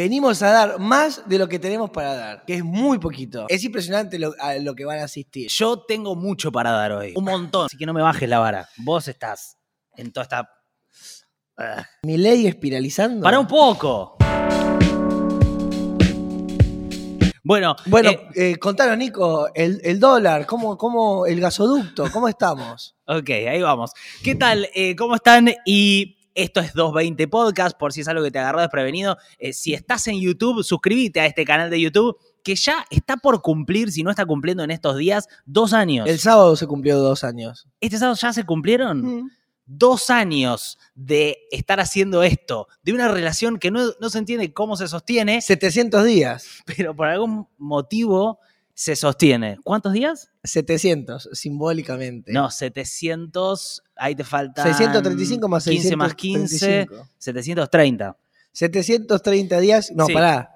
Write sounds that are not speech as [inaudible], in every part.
Venimos a dar más de lo que tenemos para dar, que es muy poquito. Es impresionante lo, a lo que van a asistir. Yo tengo mucho para dar hoy. Un montón. Así que no me bajes la vara. Vos estás en toda esta. Ah. Mi ley espiralizando. Para un poco. Bueno, Bueno, eh, eh, contanos, Nico, el, el dólar, ¿cómo, cómo, el gasoducto, ¿cómo estamos? ok, ahí vamos. ¿Qué tal? Eh, ¿Cómo están? Y esto es 220 Podcast, por si es algo que te agarró desprevenido. Eh, si estás en YouTube, suscríbete a este canal de YouTube que ya está por cumplir, si no está cumpliendo en estos días, dos años. El sábado se cumplió dos años. ¿Este sábado ya se cumplieron? Mm. dos años de estar haciendo esto, de una relación que no, no se entiende cómo se sostiene, 700 días. pero por algún motivo se sostiene. ¿Cuántos días? 700, simbólicamente. No, 700, ahí te falta 635 más 15 más 15, 635. 730. 730 días, no, Sí. pará.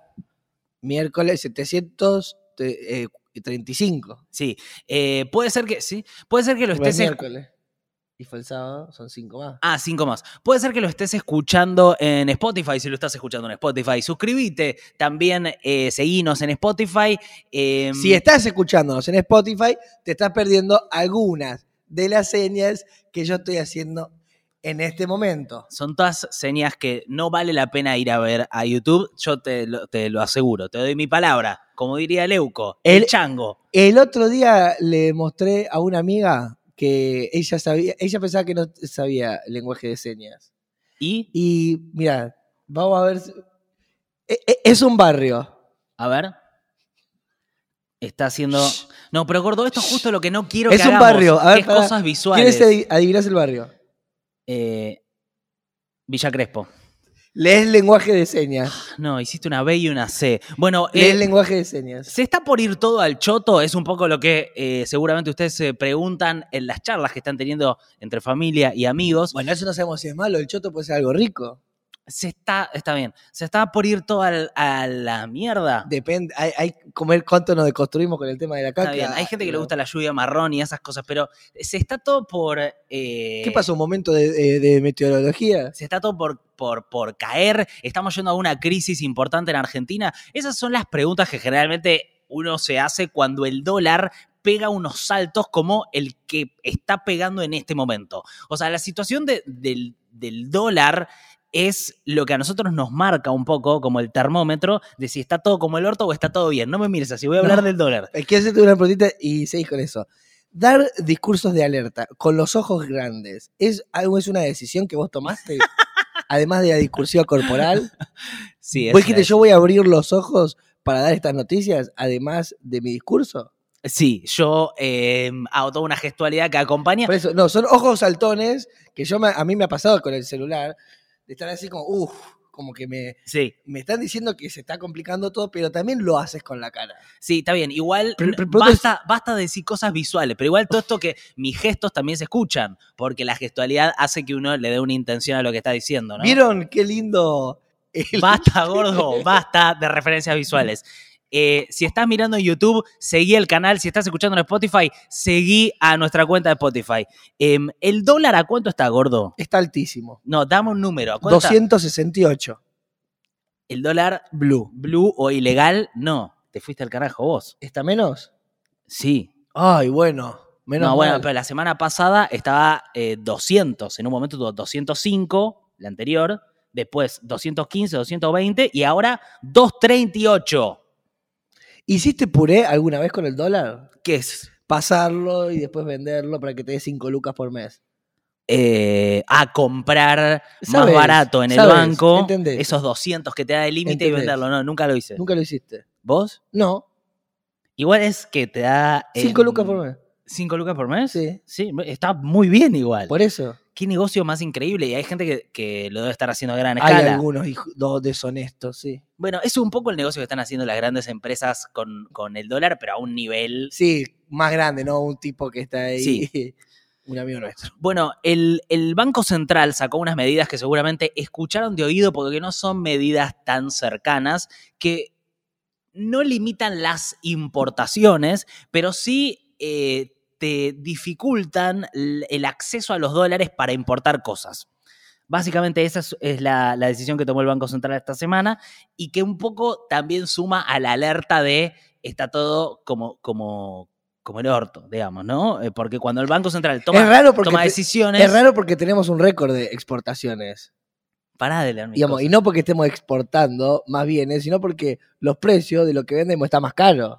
Miércoles 735. Sí, eh, puede ser que, sí, puede ser que lo estés... miércoles. Y fue el sábado, son 5 más. Ah, cinco más. Puede ser que lo estés escuchando en Spotify, si lo estás escuchando en Spotify. Suscríbete, también eh, seguinos en Spotify. em, Si estás escuchándonos en Spotify, te estás perdiendo algunas de las señas que yo estoy haciendo en este momento. Son todas señas que no vale la pena ir a ver a YouTube, yo te lo, te lo aseguro, te doy mi palabra. Como diría Leuco, el, El- chango. El otro día le mostré a una amiga que ella sabía, ella pensaba que no sabía lenguaje de señas. Y, Y mira, vamos a ver. si- e- e- Es un barrio. a ver. Está haciendo. No, pero gordo, esto es justo lo que no quiero Es que un hagamos, barrio, a ver, es cosas visuales. ¿Quieres adi- adivinar el barrio? Eh, Villa Crespo. Lees lenguaje de señas. No, hiciste una B y una C. Bueno, Lees eh, lenguaje de señas. ¿Se está por ir todo al choto? Es un poco lo que eh, seguramente ustedes se preguntan en las charlas que están teniendo entre familia y amigos. Bueno, eso no sabemos si es malo. El choto puede ser algo rico. Se está, está bien, se está por ir todo al- a la mierda. Depende. Hay, hay comer cuánto nos deconstruimos con el tema de la caca. Está bien, hay gente que le gusta la lluvia marrón y esas cosas, pero se está todo por... eh, ¿Qué pasó? ¿Un momento de, de- de meteorología? Se está todo por, por, por caer, estamos yendo a una crisis importante en Argentina. Esas son las preguntas que generalmente uno se hace cuando el dólar pega unos saltos como el que está pegando en este momento. O sea, la situación de- del, del dólar es lo que a nosotros nos marca un poco como el termómetro de si está todo como el orto o está todo bien. No me mires así, voy a hablar No. del dólar. Eh, Quiero hacerte una preguntita y seguís con eso. Dar discursos de alerta con los ojos grandes, ¿es, algo, ¿es una decisión que vos tomaste? [laughs] Además de la discursión corporal. Sí, ¿Vos es dijiste una- yo voy a abrir los ojos para dar estas noticias, además de mi discurso? Sí, yo eh, hago toda una gestualidad que acompaña. Por eso, no, son ojos saltones que yo me- a mí me ha pasado con el celular, de estar así como, uff, como que me, Sí, me están diciendo que se está complicando todo, pero también lo haces con la cara. Sí, está bien. Igual Pero- n- pero- pero basta, basta de decir cosas visuales, pero igual todo esto que mis gestos también se escuchan, porque la gestualidad hace que uno le dé una intención a lo que está diciendo, ¿no? ¿Vieron qué lindo? el- Basta, [laughs] gordo, basta de referencias visuales. Eh, si estás mirando en YouTube, seguí el canal. Si estás escuchando en Spotify, seguí a nuestra cuenta de Spotify. Em, ¿El dólar a cuánto está, gordo? Está altísimo. No, dame un número. ¿A cuánto está? 268. ¿El dólar Blue. blue o ilegal? No, te fuiste al carajo vos. ¿Está menos? Sí, Ay, bueno. Menos no, bueno, pero la semana pasada estaba eh, 200. En un momento tuvo 205, la anterior. Después 215, 220 y ahora 238. ¿Hiciste puré alguna vez con el dólar? ¿Qué es? Pasarlo y después venderlo para que te dé 5 lucas por mes. Eh, a comprar más barato en el banco entendés. esos 200 que te da de límite y Entendés. venderlo. No, nunca lo hice. ¿Nunca lo hiciste? ¿Vos? No. Igual es que te da... 5 em, lucas por mes. ¿Cinco lucas por mes? Sí. Sí, está muy bien igual. Por eso. Qué negocio más increíble y hay gente que, que lo debe estar haciendo a gran Hay escala. algunos hij- do- deshonestos, sí. Bueno, es un poco el negocio que están haciendo las grandes empresas con, con el dólar, pero a un nivel... Sí, más grande, ¿no? Un tipo que está ahí. Sí. [laughs] Un amigo nuestro. Bueno, el, el Banco Central sacó unas medidas que seguramente escucharon de oído porque no son medidas tan cercanas, que no limitan las importaciones, pero sí eh, te dificultan el acceso a los dólares para importar cosas. Básicamente esa es, la, la decisión que tomó el Banco Central esta semana y que un poco también suma a la alerta de está todo como, como, como el orto, digamos, ¿no? Eh, Porque cuando el Banco Central toma, es raro porque toma te- decisiones... es raro porque tenemos un récord de exportaciones. Pará de leer mis Digamos, y no porque estemos exportando más bienes, sino porque los precios de lo que vendemos están más caros.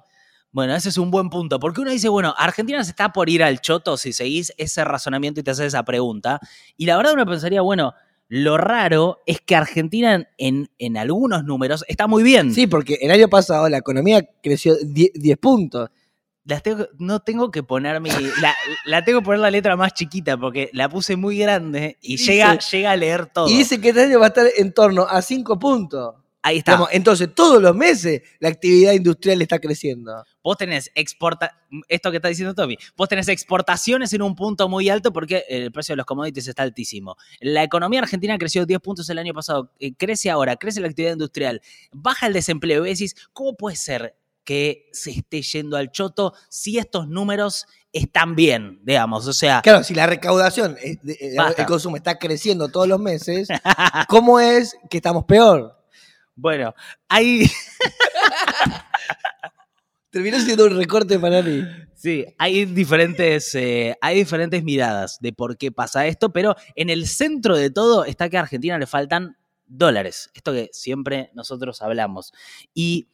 Bueno, ese es un buen punto, porque uno dice, bueno, Argentina se está por ir al choto si seguís ese razonamiento y te haces esa pregunta. Y la verdad uno pensaría, bueno, lo raro es que Argentina en, en, algunos números está muy bien. Sí, porque el año pasado la economía creció 10 10 puntos. Las tengo- no tengo que poner mi. La, la tengo que poner la letra más chiquita porque la puse muy grande y llega, llega a leer todo. Y dice que este año va a estar en torno a 5 puntos. Ahí está. Digamos, entonces, todos los meses la actividad industrial está creciendo. Vos tenés exporta esto que está diciendo Tommy, vos tenés exportaciones en un punto muy alto porque el precio de los commodities está altísimo. La economía argentina creció 10 puntos el año pasado, eh, crece ahora, crece la actividad industrial, baja el desempleo. Y decís, ¿cómo puede ser que se esté yendo al choto si estos números están bien, digamos? O sea, Claro, si la recaudación, eh, eh, Basta. el consumo está creciendo todos los meses, ¿cómo es que estamos peor? Bueno, hay, [laughs] Terminó siendo un recorte para mí. Sí, hay diferentes, eh, hay diferentes miradas de por qué pasa esto, pero en el centro de todo está que a Argentina le faltan dólares. Esto que siempre nosotros hablamos. Y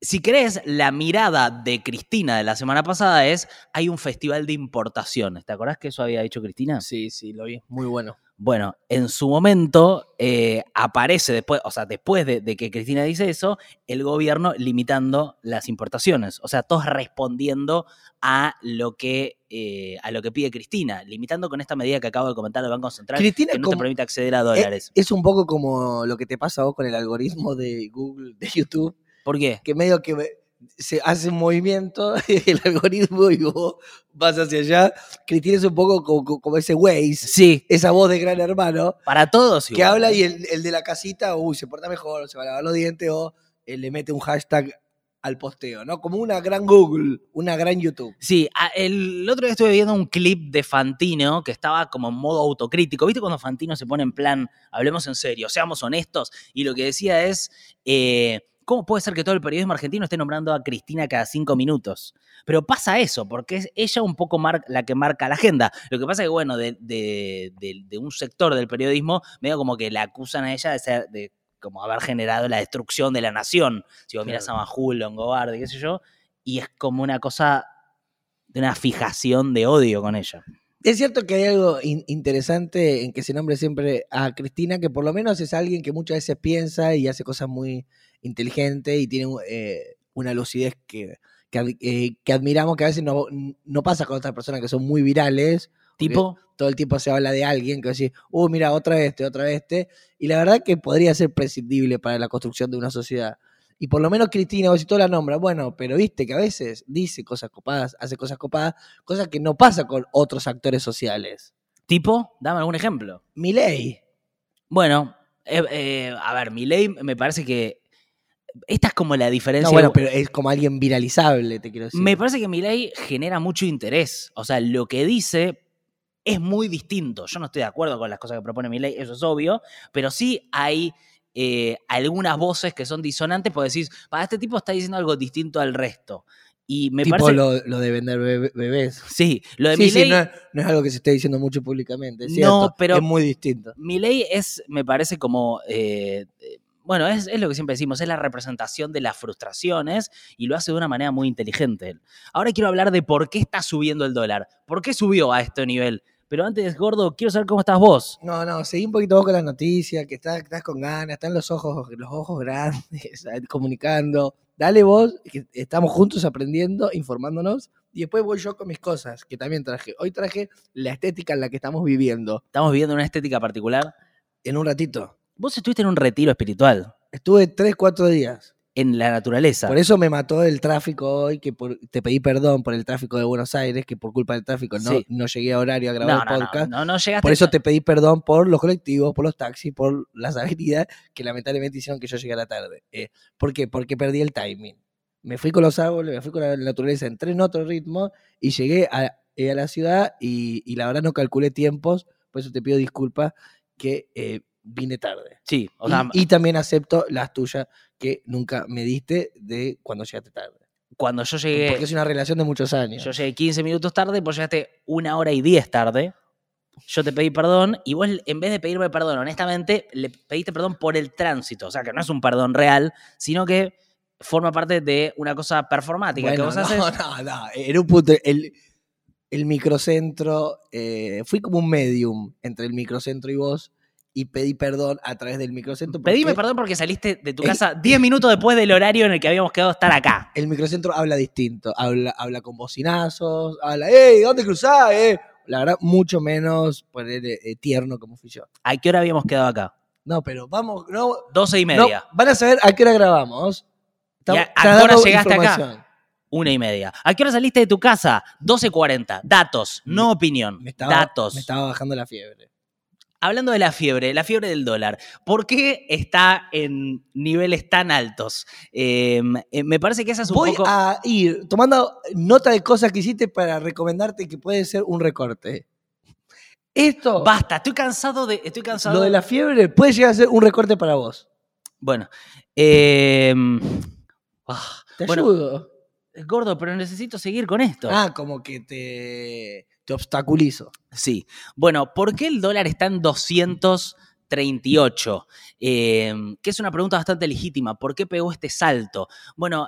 si querés, la mirada de Cristina de la semana pasada es, hay un festival de importaciones. ¿Te acordás que eso había dicho Cristina? Sí, sí, lo vi. Muy bueno. Bueno, en su momento eh, aparece después, o sea, después de, de que Cristina dice eso, el gobierno limitando las importaciones. O sea, todos respondiendo a lo que, eh, a lo que pide Cristina, limitando con esta medida que acabo de comentar del Banco Central, Cristina que no como- te permite acceder a dólares. Es un poco como lo que te pasa a vos con el algoritmo de Google, de YouTube, ¿Por qué? que medio que se hace un movimiento [laughs] el algoritmo y vos vas hacia allá. Cristina es un poco como, como ese Waze, Sí, esa voz de gran hermano, para todos. que igual. ¿eh? habla y el, el de la casita, uy, se porta mejor, se va a lavar los dientes, o eh, le mete un hashtag al posteo, ¿no? Como una gran Google, una gran YouTube. Sí, el otro día estuve viendo un clip de Fantino que estaba como en modo autocrítico. ¿Viste cuando Fantino se pone en plan, hablemos en serio, seamos honestos? Y lo que decía es, eh, ¿cómo puede ser que todo el periodismo argentino esté nombrando a Cristina cada cinco minutos? Pero pasa eso, porque es ella un poco la que marca la agenda. Lo que pasa es que, bueno, de, de- de- de un sector del periodismo, medio como que la acusan a ella de ser, de como haber generado la destrucción de la nación. Si vos miras a Claro. Majul, Longobardi, qué sé yo, y es como una cosa de una fijación de odio con ella. Es cierto que hay algo in- interesante en que se nombre siempre a Cristina, que por lo menos es alguien que muchas veces piensa y hace cosas muy inteligentes y tiene eh, una lucidez que, eh, que admiramos, que a veces no, no pasa con otras personas que son muy virales. Tipo, Todo el tiempo se habla de alguien que decir, uh, mira, otra este, otra este. Y la verdad que podría ser prescindible para la construcción de una sociedad. Y por lo menos Cristina, vos si todo la nombra, bueno, pero viste que a veces dice cosas copadas, hace cosas copadas, cosas que no pasa con otros actores sociales. tipo, dame algún ejemplo. Milei. Bueno, eh, eh, a ver, mi ley me parece que esta es como la diferencia. No, bueno, pero es como alguien viralizable, te quiero decir. Me parece que mi ley genera mucho interés. O sea, lo que dice es muy distinto. Yo no estoy de acuerdo con las cosas que propone mi ley, eso es obvio, pero sí hay eh, algunas voces que son disonantes, porque decís, para este tipo está diciendo algo distinto al resto. Y me tipo parece. lo, lo de vender bebé- bebés. Sí, lo de Sí, mi sí, ley. no, es- no es algo que se esté diciendo mucho públicamente, es No, cierto, pero- es muy distinto. Mi ley es, me parece como, eh, bueno, es, es lo que siempre decimos, es la representación de las frustraciones y lo hace de una manera muy inteligente. Ahora quiero hablar de por qué está subiendo el dólar, por qué subió a este nivel. Pero antes, gordo, quiero saber cómo estás vos. No, no, seguí un poquito vos con las noticias, que estás, estás con ganas, están los ojos, los ojos grandes, [laughs] comunicando. Dale vos, que estamos juntos aprendiendo, informándonos, y después voy yo con mis cosas, que también traje. Hoy traje la estética en la que estamos viviendo. Estamos viviendo una estética particular. En un ratito. Vos estuviste en un retiro espiritual, Estuve tres, cuatro días. en la naturaleza. Por eso me mató el tráfico hoy, que por- te pedí perdón por el tráfico de Buenos Aires, que por culpa del tráfico no, Sí. no llegué a horario a grabar no, el no, no, podcast. no, no llegaste. Por eso te pedí perdón por los colectivos, por los taxis, por las avenidas que lamentablemente hicieron que yo llegara tarde. Eh, ¿Por qué? Porque perdí el timing. Me fui con los árboles, me fui con la naturaleza, entré en otro ritmo y llegué a, eh, a la ciudad y, y la verdad no calculé tiempos, por eso te pido disculpas. que eh, vine tarde. Sí, o Y- sea, y, también acepto las tuyas que nunca me diste de cuando llegaste tarde. cuando yo llegué, Porque es una relación de muchos años. yo llegué 15 minutos tarde, vos llegaste una hora y 10 tarde. Yo te pedí perdón y vos, en vez de pedirme perdón, honestamente, le pediste perdón por el tránsito. O sea, que no es un perdón real, sino que forma parte de una cosa performática que Bueno, vos no, haces. [laughs] no, no, era un punto. El, el microcentro, eh, fui como un medium entre el microcentro y vos y pedí perdón a través del microcentro. Pedime perdón porque saliste de tu casa 10 minutos después del horario en el que habíamos quedado estar acá. El microcentro habla distinto, habla, habla con bocinazos, habla, ¡Ey, ¿dónde cruzás? eh?". La verdad, mucho menos poner eh, tierno como fui yo. ¿A qué hora habíamos quedado acá? No, pero vamos, no, 12 y no, media. van a saber a qué hora grabamos. ¿Y a- qué hora llegaste acá? Una y media. ¿A qué hora saliste de tu casa? 12.40. Datos, no opinión. Me estaba, Datos. me estaba bajando la fiebre. Hablando de la fiebre, la fiebre del dólar, ¿por qué está en niveles tan altos? Eh, eh, me parece que esa es un Voy poco... a ir tomando nota de cosas que hiciste para recomendarte que puede ser un recorte. Esto, Basta, estoy cansado de... Estoy cansado lo de la fiebre, puede llegar a ser un recorte para vos. Bueno. eh, ah, Te bueno, ayudo. gordo, pero necesito seguir con esto. Ah, como que te, te obstaculizo. Sí. Bueno, ¿por qué el dólar está en 238? Eh, que es una pregunta bastante legítima. ¿Por qué pegó este salto? Bueno,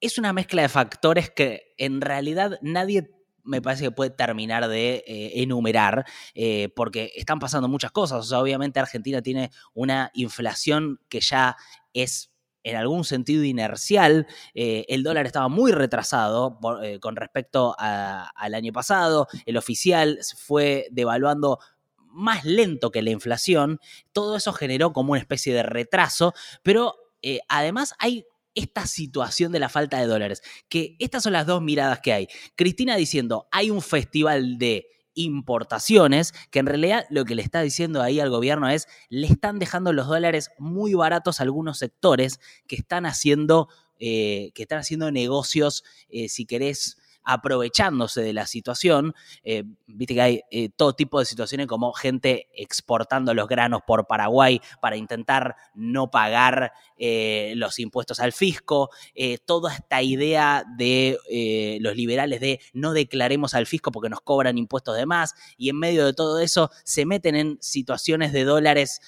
es una mezcla de factores que en realidad nadie me parece que puede terminar de eh, enumerar, eh, porque están pasando muchas cosas. O sea, obviamente Argentina tiene una inflación que ya es en algún sentido inercial. Eh, el dólar estaba muy retrasado eh, con respecto al año pasado. El oficial fue devaluando más lento que la inflación. Todo eso generó como una especie de retraso, pero eh, además hay esta situación de la falta de dólares, que estas son las dos miradas que hay. Cristina diciendo, hay un festival de importaciones, que en realidad lo que le está diciendo ahí al gobierno es, le están dejando los dólares muy baratos a algunos sectores que están haciendo, eh, que están haciendo negocios, eh, si querés, aprovechándose de la situación. Eh, Viste que hay eh, todo tipo de situaciones como gente exportando los granos por Paraguay para intentar no pagar eh, los impuestos al fisco. Toda esta idea de los liberales de no declaremos al fisco porque nos cobran impuestos de más. Y en medio de todo eso se meten en situaciones de dólares,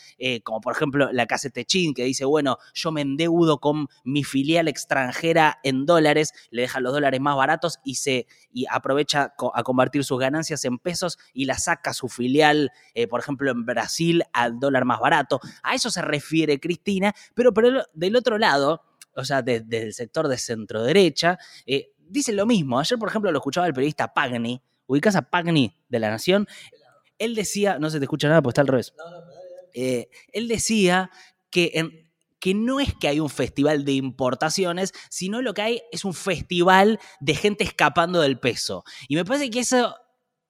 como por ejemplo la Casa Techín, que dice, bueno, yo me endeudo con mi filial extranjera en dólares, le dejan los dólares más baratos y se y aprovecha a convertir sus ganancias en pesos y la saca a su filial, eh, por ejemplo, en Brasil al dólar más barato. A eso se refiere Cristina, pero, pero del otro lado, o sea, de- desde el sector de centro derecha, eh, dice lo mismo. Ayer, por ejemplo, lo escuchaba el periodista Pagni, ubicás a Pagni de La Nación. Él decía, no se te escucha nada, pues está al revés. Eh, él decía que, en- que no es que hay un festival de importaciones, sino lo que hay es un festival de gente escapando del peso. Y me parece que eso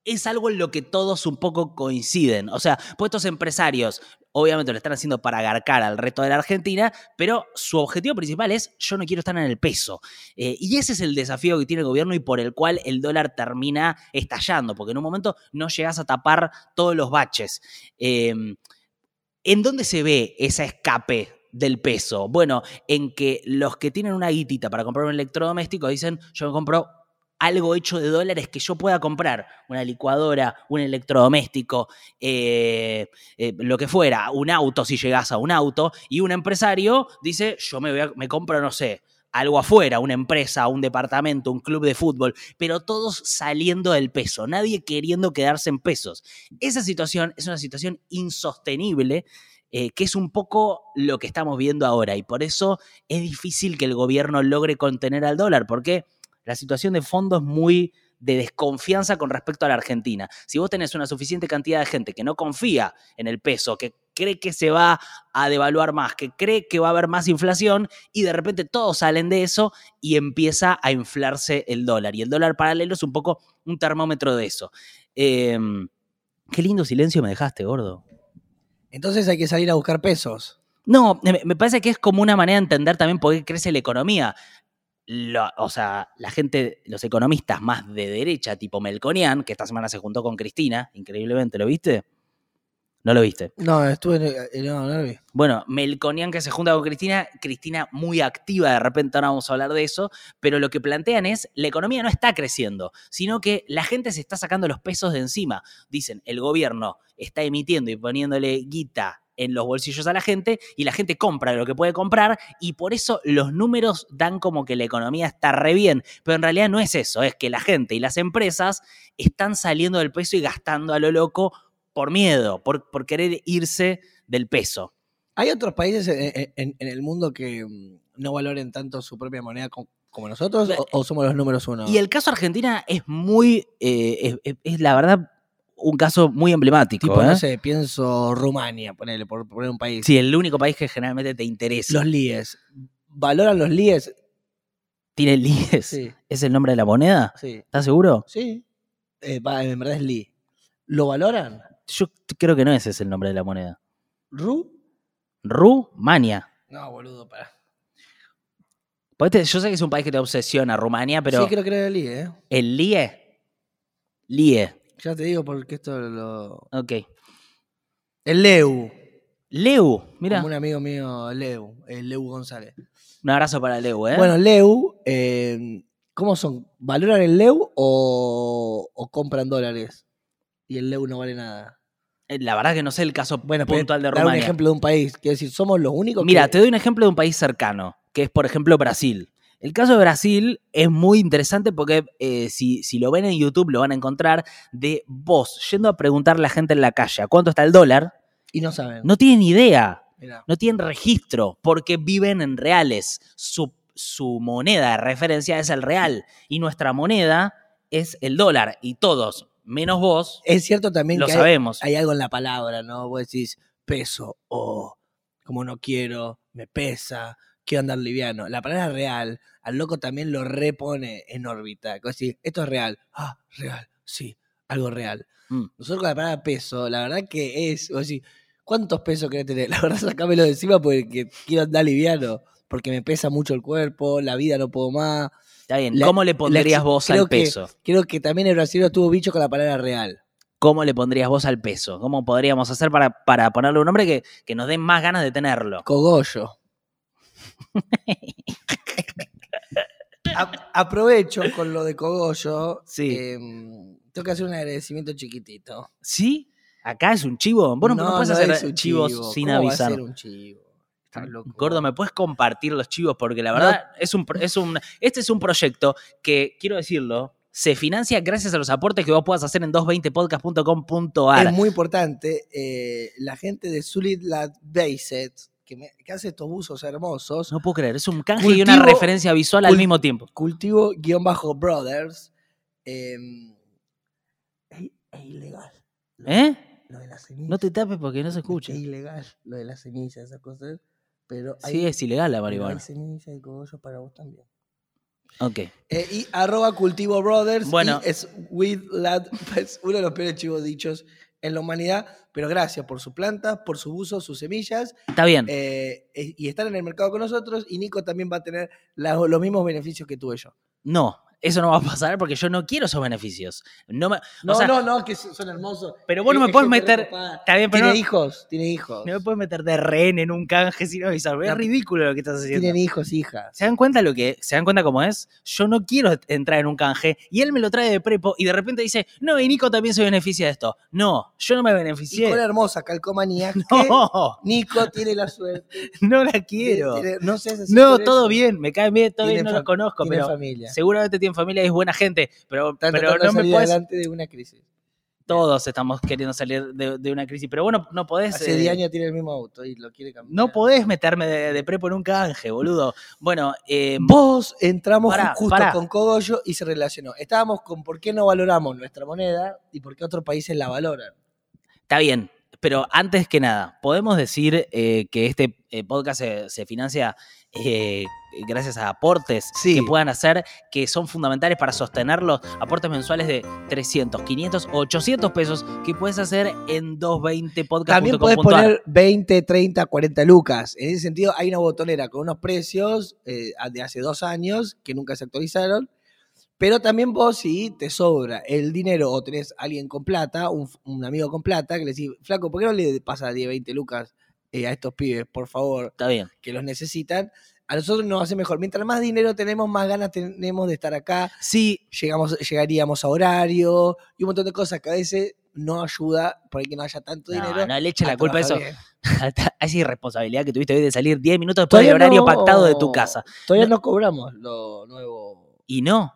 es algo en lo que todos un poco coinciden. O sea, pues estos empresarios obviamente lo están haciendo para agarcar al resto de la Argentina, pero su objetivo principal es yo no quiero estar en el peso. Eh, y ese es el desafío que tiene el gobierno y por el cual el dólar termina estallando, porque en un momento no llegas a tapar todos los baches. Eh, ¿En dónde se ve ese escape del peso? Bueno, en que los que tienen una guitita para comprar un electrodoméstico dicen, yo me compro algo hecho de dólares que yo pueda comprar, una licuadora, un electrodoméstico, eh, eh, lo que fuera, un auto si llegas a un auto, y un empresario dice, yo me, voy a- me compro, no sé, algo afuera, una empresa, un departamento, un club de fútbol, pero todos saliendo del peso, nadie queriendo quedarse en pesos. Esa situación es una situación insostenible, eh, que es un poco lo que estamos viendo ahora, y por eso es difícil que el gobierno logre contener al dólar, porque la situación de fondo es muy de desconfianza con respecto a la Argentina. Si vos tenés una suficiente cantidad de gente que no confía en el peso, que cree que se va a devaluar más, que cree que va a haber más inflación y de repente todos salen de eso y empieza a inflarse el dólar. Y el dólar paralelo es un poco un termómetro de eso. Eh, qué lindo silencio me dejaste, gordo. Entonces hay que salir a buscar pesos. No, me parece que es como una manera de entender también por qué crece la economía. Lo- o sea, la gente, los economistas más de derecha, tipo Melconian, que esta semana se juntó con Cristina, increíblemente, ¿lo viste? No lo viste. No, estuve en. No, no lo vi. Bueno, Melconian que se junta con Cristina, Cristina muy activa, de repente ahora vamos a hablar de eso, pero lo que plantean es, la economía no está creciendo, sino que la gente se está sacando los pesos de encima. Dicen, el gobierno está emitiendo y poniéndole guita en los bolsillos a la gente y la gente compra lo que puede comprar y por eso los números dan como que la economía está re bien, pero en realidad no es eso, es que la gente y las empresas están saliendo del peso y gastando a lo loco por miedo, por, por querer irse del peso. ¿Hay otros países en, en- en el mundo que mm, no valoren tanto su propia moneda co- como nosotros o, o somos los números uno? Y el caso Argentina es muy, eh, es, es- es la verdad un caso muy emblemático. tipo, ¿eh? no sé, pienso Rumania, ponele, por poner un país. Sí, el único país que generalmente te interesa. Los líes. ¿Valoran los líes? ¿Tiene líes? Sí, ¿Es el nombre de la moneda? sí, ¿Estás seguro? sí. Eh, en verdad es Li. ¿Lo valoran? Yo creo que no ese es el nombre de la moneda. ¿Ru? Rumania. No, boludo, para. Porque este- yo sé que es un país que te obsesiona, Rumania, pero Sí, creo que era Li, ¿eh? el LIE. LIE. Ya te digo porque esto lo. Ok. El Leu. Leu, mira. Como un amigo mío, Leu. El Leu González. Un abrazo para Leu, ¿eh? Bueno, Leu, eh, ¿cómo son? ¿Valoran el Leu o, o compran dólares? Y el Leu no vale nada. Eh, la verdad que no sé el caso Bueno, puntual de dar un Rumania. ejemplo de un país. Quiero decir, somos los únicos Mira, que... te doy un ejemplo de un país cercano, que es, por ejemplo, Brasil. El caso de Brasil es muy interesante porque eh, si, si lo ven en YouTube lo van a encontrar de vos yendo a preguntarle a la gente en la calle ¿a cuánto está el dólar? Y no saben. No tienen idea, Mirá. no tienen registro porque viven en reales. Su, su moneda de referencia es el real y nuestra moneda es el dólar y todos, menos vos, Es cierto también lo que hay, sabemos. hay algo en la palabra, ¿no? Vos decís peso o como no quiero, me pesa, quiero andar liviano. La palabra real, al loco también lo repone en órbita. Como decir, esto es real. Ah, real, sí, algo real. Mm. Nosotros con la palabra peso, la verdad que es, vos decís, ¿cuántos pesos querés tener? [laughs] La verdad, sacámelo de encima porque quiero andar liviano, porque me pesa mucho el cuerpo, la vida no puedo más. Está bien, La- ¿cómo le pondrías vos creo al que- peso? Creo que también el brasileño estuvo bicho con la palabra real. ¿Cómo le pondrías vos al peso? ¿Cómo podríamos hacer para, para ponerle un nombre que, que nos dé más ganas de tenerlo? Cogollo. A- aprovecho con lo de Cogollo. Sí. em, tengo que hacer un agradecimiento chiquitito. ¿Sí? ¿Acá es un chivo? Vos no, no puedes hacer es un chivos chivo. sin ¿Cómo va a avisar. ser un chivo? Loco. Gordo, ¿me puedes compartir los chivos? Porque la verdad es un, es un, este es un proyecto que, quiero decirlo, se financia gracias a los aportes que vos puedas hacer en 220podcast.com.ar. Es muy importante. eh, la gente de Solid Lab Based, que, me- que hace estos buzos hermosos, No puedo creer, es un canje y una referencia visual al mismo tiempo. cultivo-brothers, em, es, es ilegal. ¿Eh? Lo de las semillas. No te tapes porque no se escucha. Es ilegal lo de las semillas, esas cosas. Pero hay, Sí, es ilegal la marihuana. hay semillas y cogollos para vos también. Ok. Eh, y arroba cultivo brothers. Bueno. y es with lad, [laughs] es uno de los peores chivos dichos en la humanidad. Pero gracias por su planta, por su uso, sus semillas. Está bien. eh, eh, y están en el mercado con nosotros. Y Nico también va a tener la- los mismos beneficios que tuve yo. No, eso no va a pasar porque yo no quiero esos beneficios. No me, No, o sea, no, no, que son hermosos. Pero vos no me es puedes meter. Está bien, pero Tiene no, hijos, tiene hijos. no me puedes meter de rehén en un canje sin avisar. Es ridículo lo que estás haciendo. Tienen hijos, hijas. ¿Se dan cuenta lo que, se dan cuenta cómo es? Yo no quiero entrar en un canje y él me lo trae de prepo y de repente dice, no, y Nico también se beneficia de esto. No, yo no me beneficié. hermosa calcomanía [laughs] No, Nico tiene la suerte. [laughs] no la quiero. no sé si No, todo eso bien, me caen bien, todo bien, tiene no los fam- conozco, tiene pero familia. seguramente tienen familia y es buena gente, pero, Están pero no me puedes... adelante de una crisis. Todos estamos queriendo salir de, de una crisis, pero bueno, no podés... Hace eh, 10 años tiene el mismo auto y lo quiere cambiar. No podés meterme de, de prepo en un canje, boludo. Bueno, eh, Vos entramos Pará, justo pará. con Cogollo y se relacionó. Estábamos con por qué no valoramos nuestra moneda y por qué otros países la valoran. Está bien, pero antes que nada, podemos decir eh, que este eh, podcast se, se financia eh, gracias a aportes Sí. que puedan hacer, que son fundamentales para sostenerlos, aportes mensuales de 300, 500, 800 pesos que puedes hacer en 220podcast.com.ar. También podés poner 20, 30, 40 lucas. En ese sentido, hay una botonera con unos precios eh, de hace dos años que nunca se actualizaron. Pero también vos, si te sobra el dinero o tenés alguien con plata, un, un amigo con plata, que le decís, flaco, ¿por qué no le pasa 10, 20 lucas eh, a estos pibes, por favor, Está bien. que los necesitan? A nosotros nos hace mejor. Mientras más dinero tenemos, más ganas tenemos de estar acá. Sí, Llegamos, llegaríamos a horario y un montón de cosas que a veces no ayuda por ahí que no haya tanto no, dinero. no le eche a la culpa a eso. [laughs] a esa irresponsabilidad que tuviste hoy de salir 10 minutos después del horario no- pactado de tu casa. Todavía No- no, cobramos lo nuevo. Y no.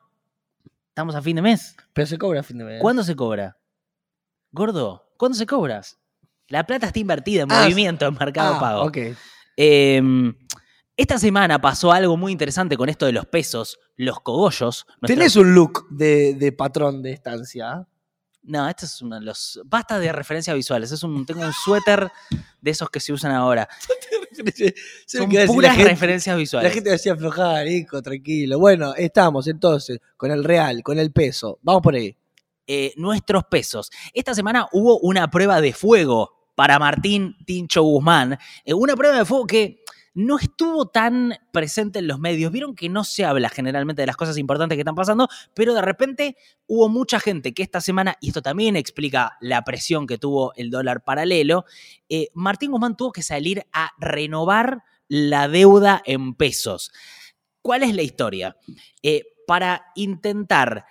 Estamos a fin de mes. Pero se cobra a fin de mes. ¿Cuándo se cobra? Gordo, ¿cuándo se cobras? La plata está invertida en Ah, movimiento en Mercado Ah, Pago. ok. Eh, esta semana pasó algo muy interesante con esto de los pesos, los cogollos. Nuestra- Tenés un look de, de patrón de estancia. No, este es uno de los. Basta de referencias visuales. Es un, tengo un suéter de esos que se usan ahora. [laughs] Son puras referencias La visuales. gente decía aflojar, Nico, tranquilo. Bueno, estamos entonces con el real, con el peso. Vamos por ahí. eh, nuestros pesos. Esta semana hubo una prueba de fuego para Martín Tincho Guzmán. Eh, una prueba de fuego que no estuvo tan presente en los medios. Vieron que no se habla generalmente de las cosas importantes que están pasando, pero de repente hubo mucha gente que esta semana, y esto también explica la presión que tuvo el dólar paralelo, eh, Martín Guzmán tuvo que salir a renovar la deuda en pesos. ¿Cuál es la historia? Eh, para intentar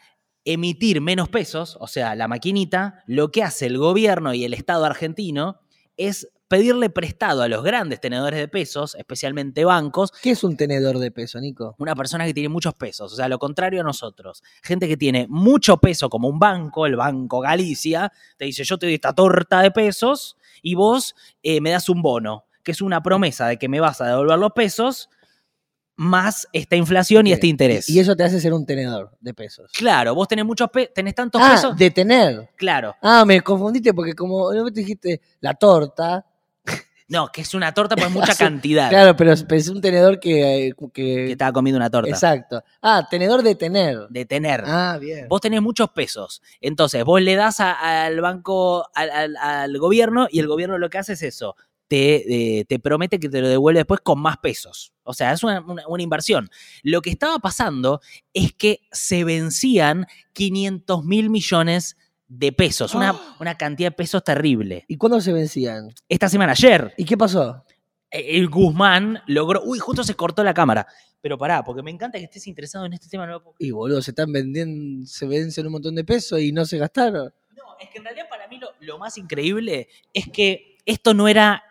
emitir menos pesos, o sea, la maquinita, lo que hace el gobierno y el Estado argentino es pedirle prestado a los grandes tenedores de pesos, especialmente bancos, ¿Qué es un tenedor de peso, Nico? una persona que tiene muchos pesos, o sea, lo contrario a nosotros. Gente que tiene mucho peso, como un banco, el Banco Galicia, te dice, yo te doy esta torta de pesos y vos eh, me das un bono, que es una promesa de que me vas a devolver los pesos más esta inflación y este interés. Y eso te hace ser un tenedor de pesos. Claro, vos tenés muchos pe- tenés tantos Ah, pesos. de tener. Claro. Ah, me confundiste porque como no me dijiste la torta. No, que es una torta, pues [laughs] mucha cantidad. Claro, pero pensé un tenedor que. eh, que- Que estaba comiendo una torta. Exacto. Ah, tenedor de tener. De tener. Ah, bien. Vos tenés muchos pesos. Entonces, vos le das a- al banco, al, al- al gobierno, y el gobierno lo que hace es eso. Te, eh, te promete que te lo devuelve después con más pesos. O sea, es una, una- una inversión. Lo que estaba pasando es que se vencían 500 mil millones de pesos. Una, [gasps] una cantidad de pesos terrible. ¿Y cuándo se vencían? Esta semana, ayer, ¿Y qué pasó? el Guzmán logró. Uy, justo se cortó la cámara. Pero pará, porque me encanta que estés interesado en este tema. No, puedo- Y boludo, se están vendiendo, se vencen un montón de pesos y no se gastaron. No, es que en realidad para mí lo, lo más increíble es que esto no era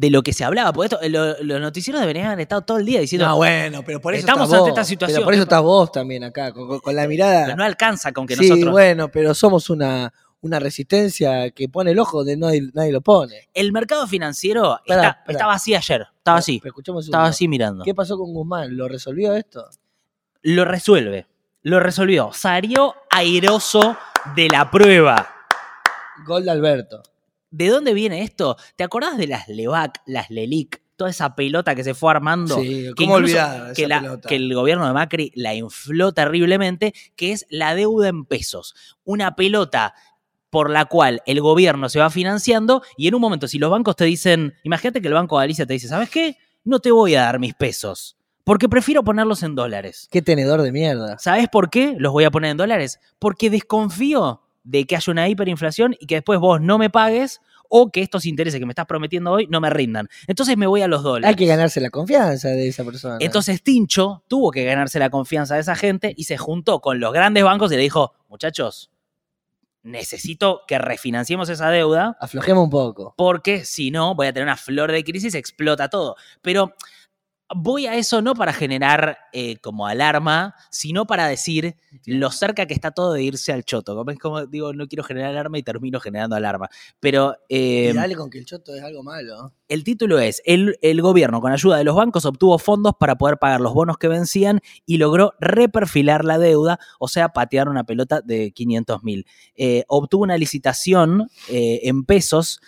de lo que se hablaba. Porque esto, lo- los noticieros deberían haber estado todo el día diciendo. No, bueno, pero por eso Estamos ante vos. esta situación, Pero por eso ¿qué estás vos también acá, con, con- la mirada. pero no alcanza con que sí, nosotros. bueno, pero somos una, una resistencia que pone el ojo donde nadie, nadie lo pone. El mercado financiero Pará, está- pará. estaba así ayer. Estaba así. Pero Estaba así mirando. ¿Qué pasó con Guzmán? ¿Lo resolvió esto? Lo resuelve. Lo resolvió. Salió airoso de la prueba. Gol de Alberto. ¿De dónde viene esto? ¿Te acordás de las Levac, las Lelic? Toda esa pelota que se fue armando. Sí, que ¿cómo incluso olvidar que, esa la- pelota? que el gobierno de Macri la infló terriblemente, que es la deuda en pesos. Una pelota por la cual el gobierno se va financiando y en un momento, si los bancos te dicen, imagínate que el Banco de Galicia te dice, ¿sabes qué? No te voy a dar mis pesos, porque prefiero ponerlos en dólares. Qué tenedor de mierda. ¿Sabes por qué los voy a poner en dólares? Porque desconfío de que haya una hiperinflación y que después vos no me pagues o que estos intereses que me estás prometiendo hoy no me rindan. Entonces me voy a los dólares. Hay que ganarse la confianza de esa persona. Entonces Tincho tuvo que ganarse la confianza de esa gente y se juntó con los grandes bancos y le dijo, muchachos, necesito que refinanciemos esa deuda Aflojemos un poco. porque si no voy a tener una flor de crisis, explota todo. Pero voy a eso no para generar eh, como alarma, sino para decir lo cerca que está todo de irse al choto. Como es como digo, no quiero generar alarma y termino generando alarma. Pero eh, y dale con que el choto es algo malo. el título es, el, el gobierno con ayuda de los bancos obtuvo fondos para poder pagar los bonos que vencían y logró reperfilar la deuda, o sea, patear una pelota de 500 mil. Eh, obtuvo una licitación eh, en pesos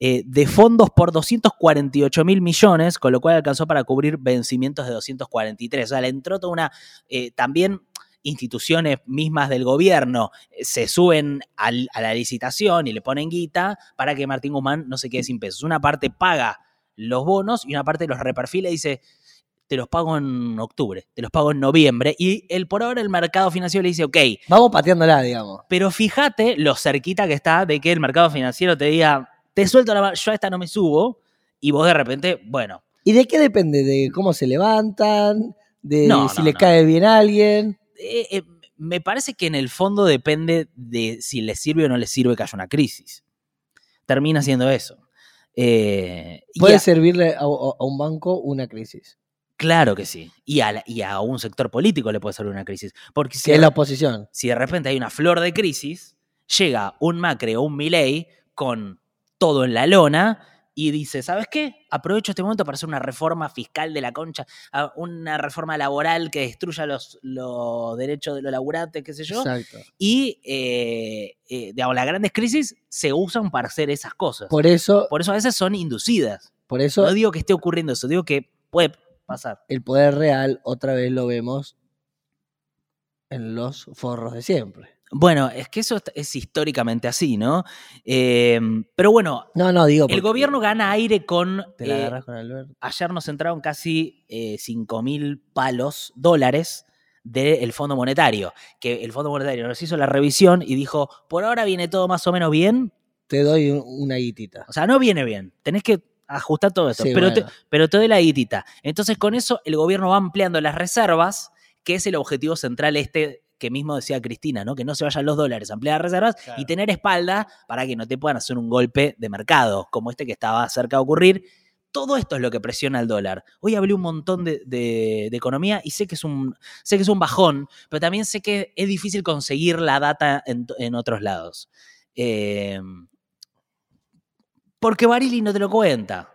eh, de fondos por 248 mil millones, con lo cual alcanzó para cubrir vencimientos de 243. O sea, le entró toda una... eh, también instituciones mismas del gobierno eh, se suben al- a la licitación y le ponen guita para que Martín Guzmán no se quede sin pesos. Una parte paga los bonos y una parte los reperfila y dice, te los pago en octubre, te los pago en noviembre. Y el, por ahora el mercado financiero le dice, ok, Vamos pateándola, digamos. pero fíjate lo cerquita que está de que el mercado financiero te diga, te suelto la mano, yo a esta no me subo. Y vos de repente, bueno, ¿Y de qué depende? ¿De cómo se levantan? ¿De No, si no, les no. cae bien a alguien? eh, eh, me parece que en el fondo depende de si le sirve o no le sirve que haya una crisis. Termina siendo eso. Eh, Puede a- servirle a, un banco una crisis. Claro que sí. Y a, y a un sector político le puede servir una crisis. Porque si, es la oposición. si de repente hay una flor de crisis, llega un Macri o un Milei con todo en la lona y dice, ¿sabes qué? Aprovecho este momento para hacer una reforma fiscal de la concha, a- una reforma laboral que destruya los, los derechos de los laburantes, qué sé yo. Exacto. Y, eh, eh, digamos, las grandes crisis se usan para hacer esas cosas. Por, Por eso, eso a veces son inducidas. por eso No digo que esté ocurriendo eso, digo que puede pasar. el poder real otra vez lo vemos en los forros de siempre. Bueno, es que eso es históricamente así, ¿no? Eh, pero bueno, No, no, digo. el gobierno gana aire con... Te la eh, agarras con Alberto. ayer nos entraron casi eh, 5 mil palos, dólares, del Fondo Monetario. Que el Fondo Monetario nos hizo la revisión y dijo, por ahora viene todo más o menos bien. Te doy un- una guitita. O sea, no viene bien. Tenés que ajustar todo esto. Sí, pero, te, pero te doy la guitita. Entonces, con eso, el gobierno va ampliando las reservas, que es el objetivo central este que mismo decía Cristina, ¿no? Que no se vayan los dólares, ampliar reservas Claro. y tener espalda para que no te puedan hacer un golpe de mercado, como este que estaba cerca de ocurrir. Todo esto es lo que presiona al dólar. Hoy hablé un montón de, de- de economía y sé que, es un, sé que es un bajón, pero también sé que es difícil conseguir la data en, en otros lados. Eh, porque Barili no te lo cuenta.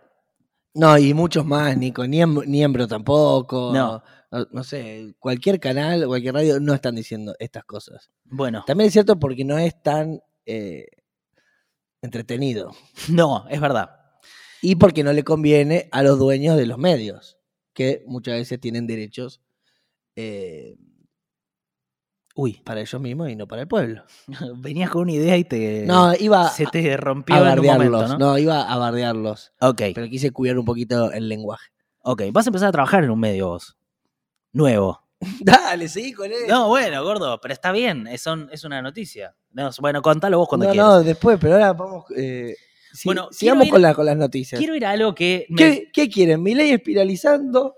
No, y muchos más, Nico. Niem- Niembro tampoco. No. No. no sé, cualquier canal, cualquier radio no están diciendo estas cosas. Bueno, También es cierto porque no es tan eh, entretenido. no, es verdad. Y porque no le conviene a los dueños de los medios, que muchas veces tienen derechos eh, Uy, para ellos mismos y no para el pueblo. [laughs] venías con una idea y te, No, iba se a, te rompió a en un bardearlos. momento, ¿no? ¿no? iba a bardearlos. Ok, Pero quise cuidar un poquito el lenguaje. ok. Vas a empezar a trabajar en un medio vos. Nuevo. [laughs] Dale, seguí con él. No, bueno, gordo, pero está bien, es, es una noticia. No, bueno, contalo vos cuando no, quieras. no, después, pero ahora vamos. eh, si- Bueno, sigamos ir- con, la- con las noticias. Quiero ir a algo que... me- ¿Qué, qué quieren? ¿Milei espiralizando?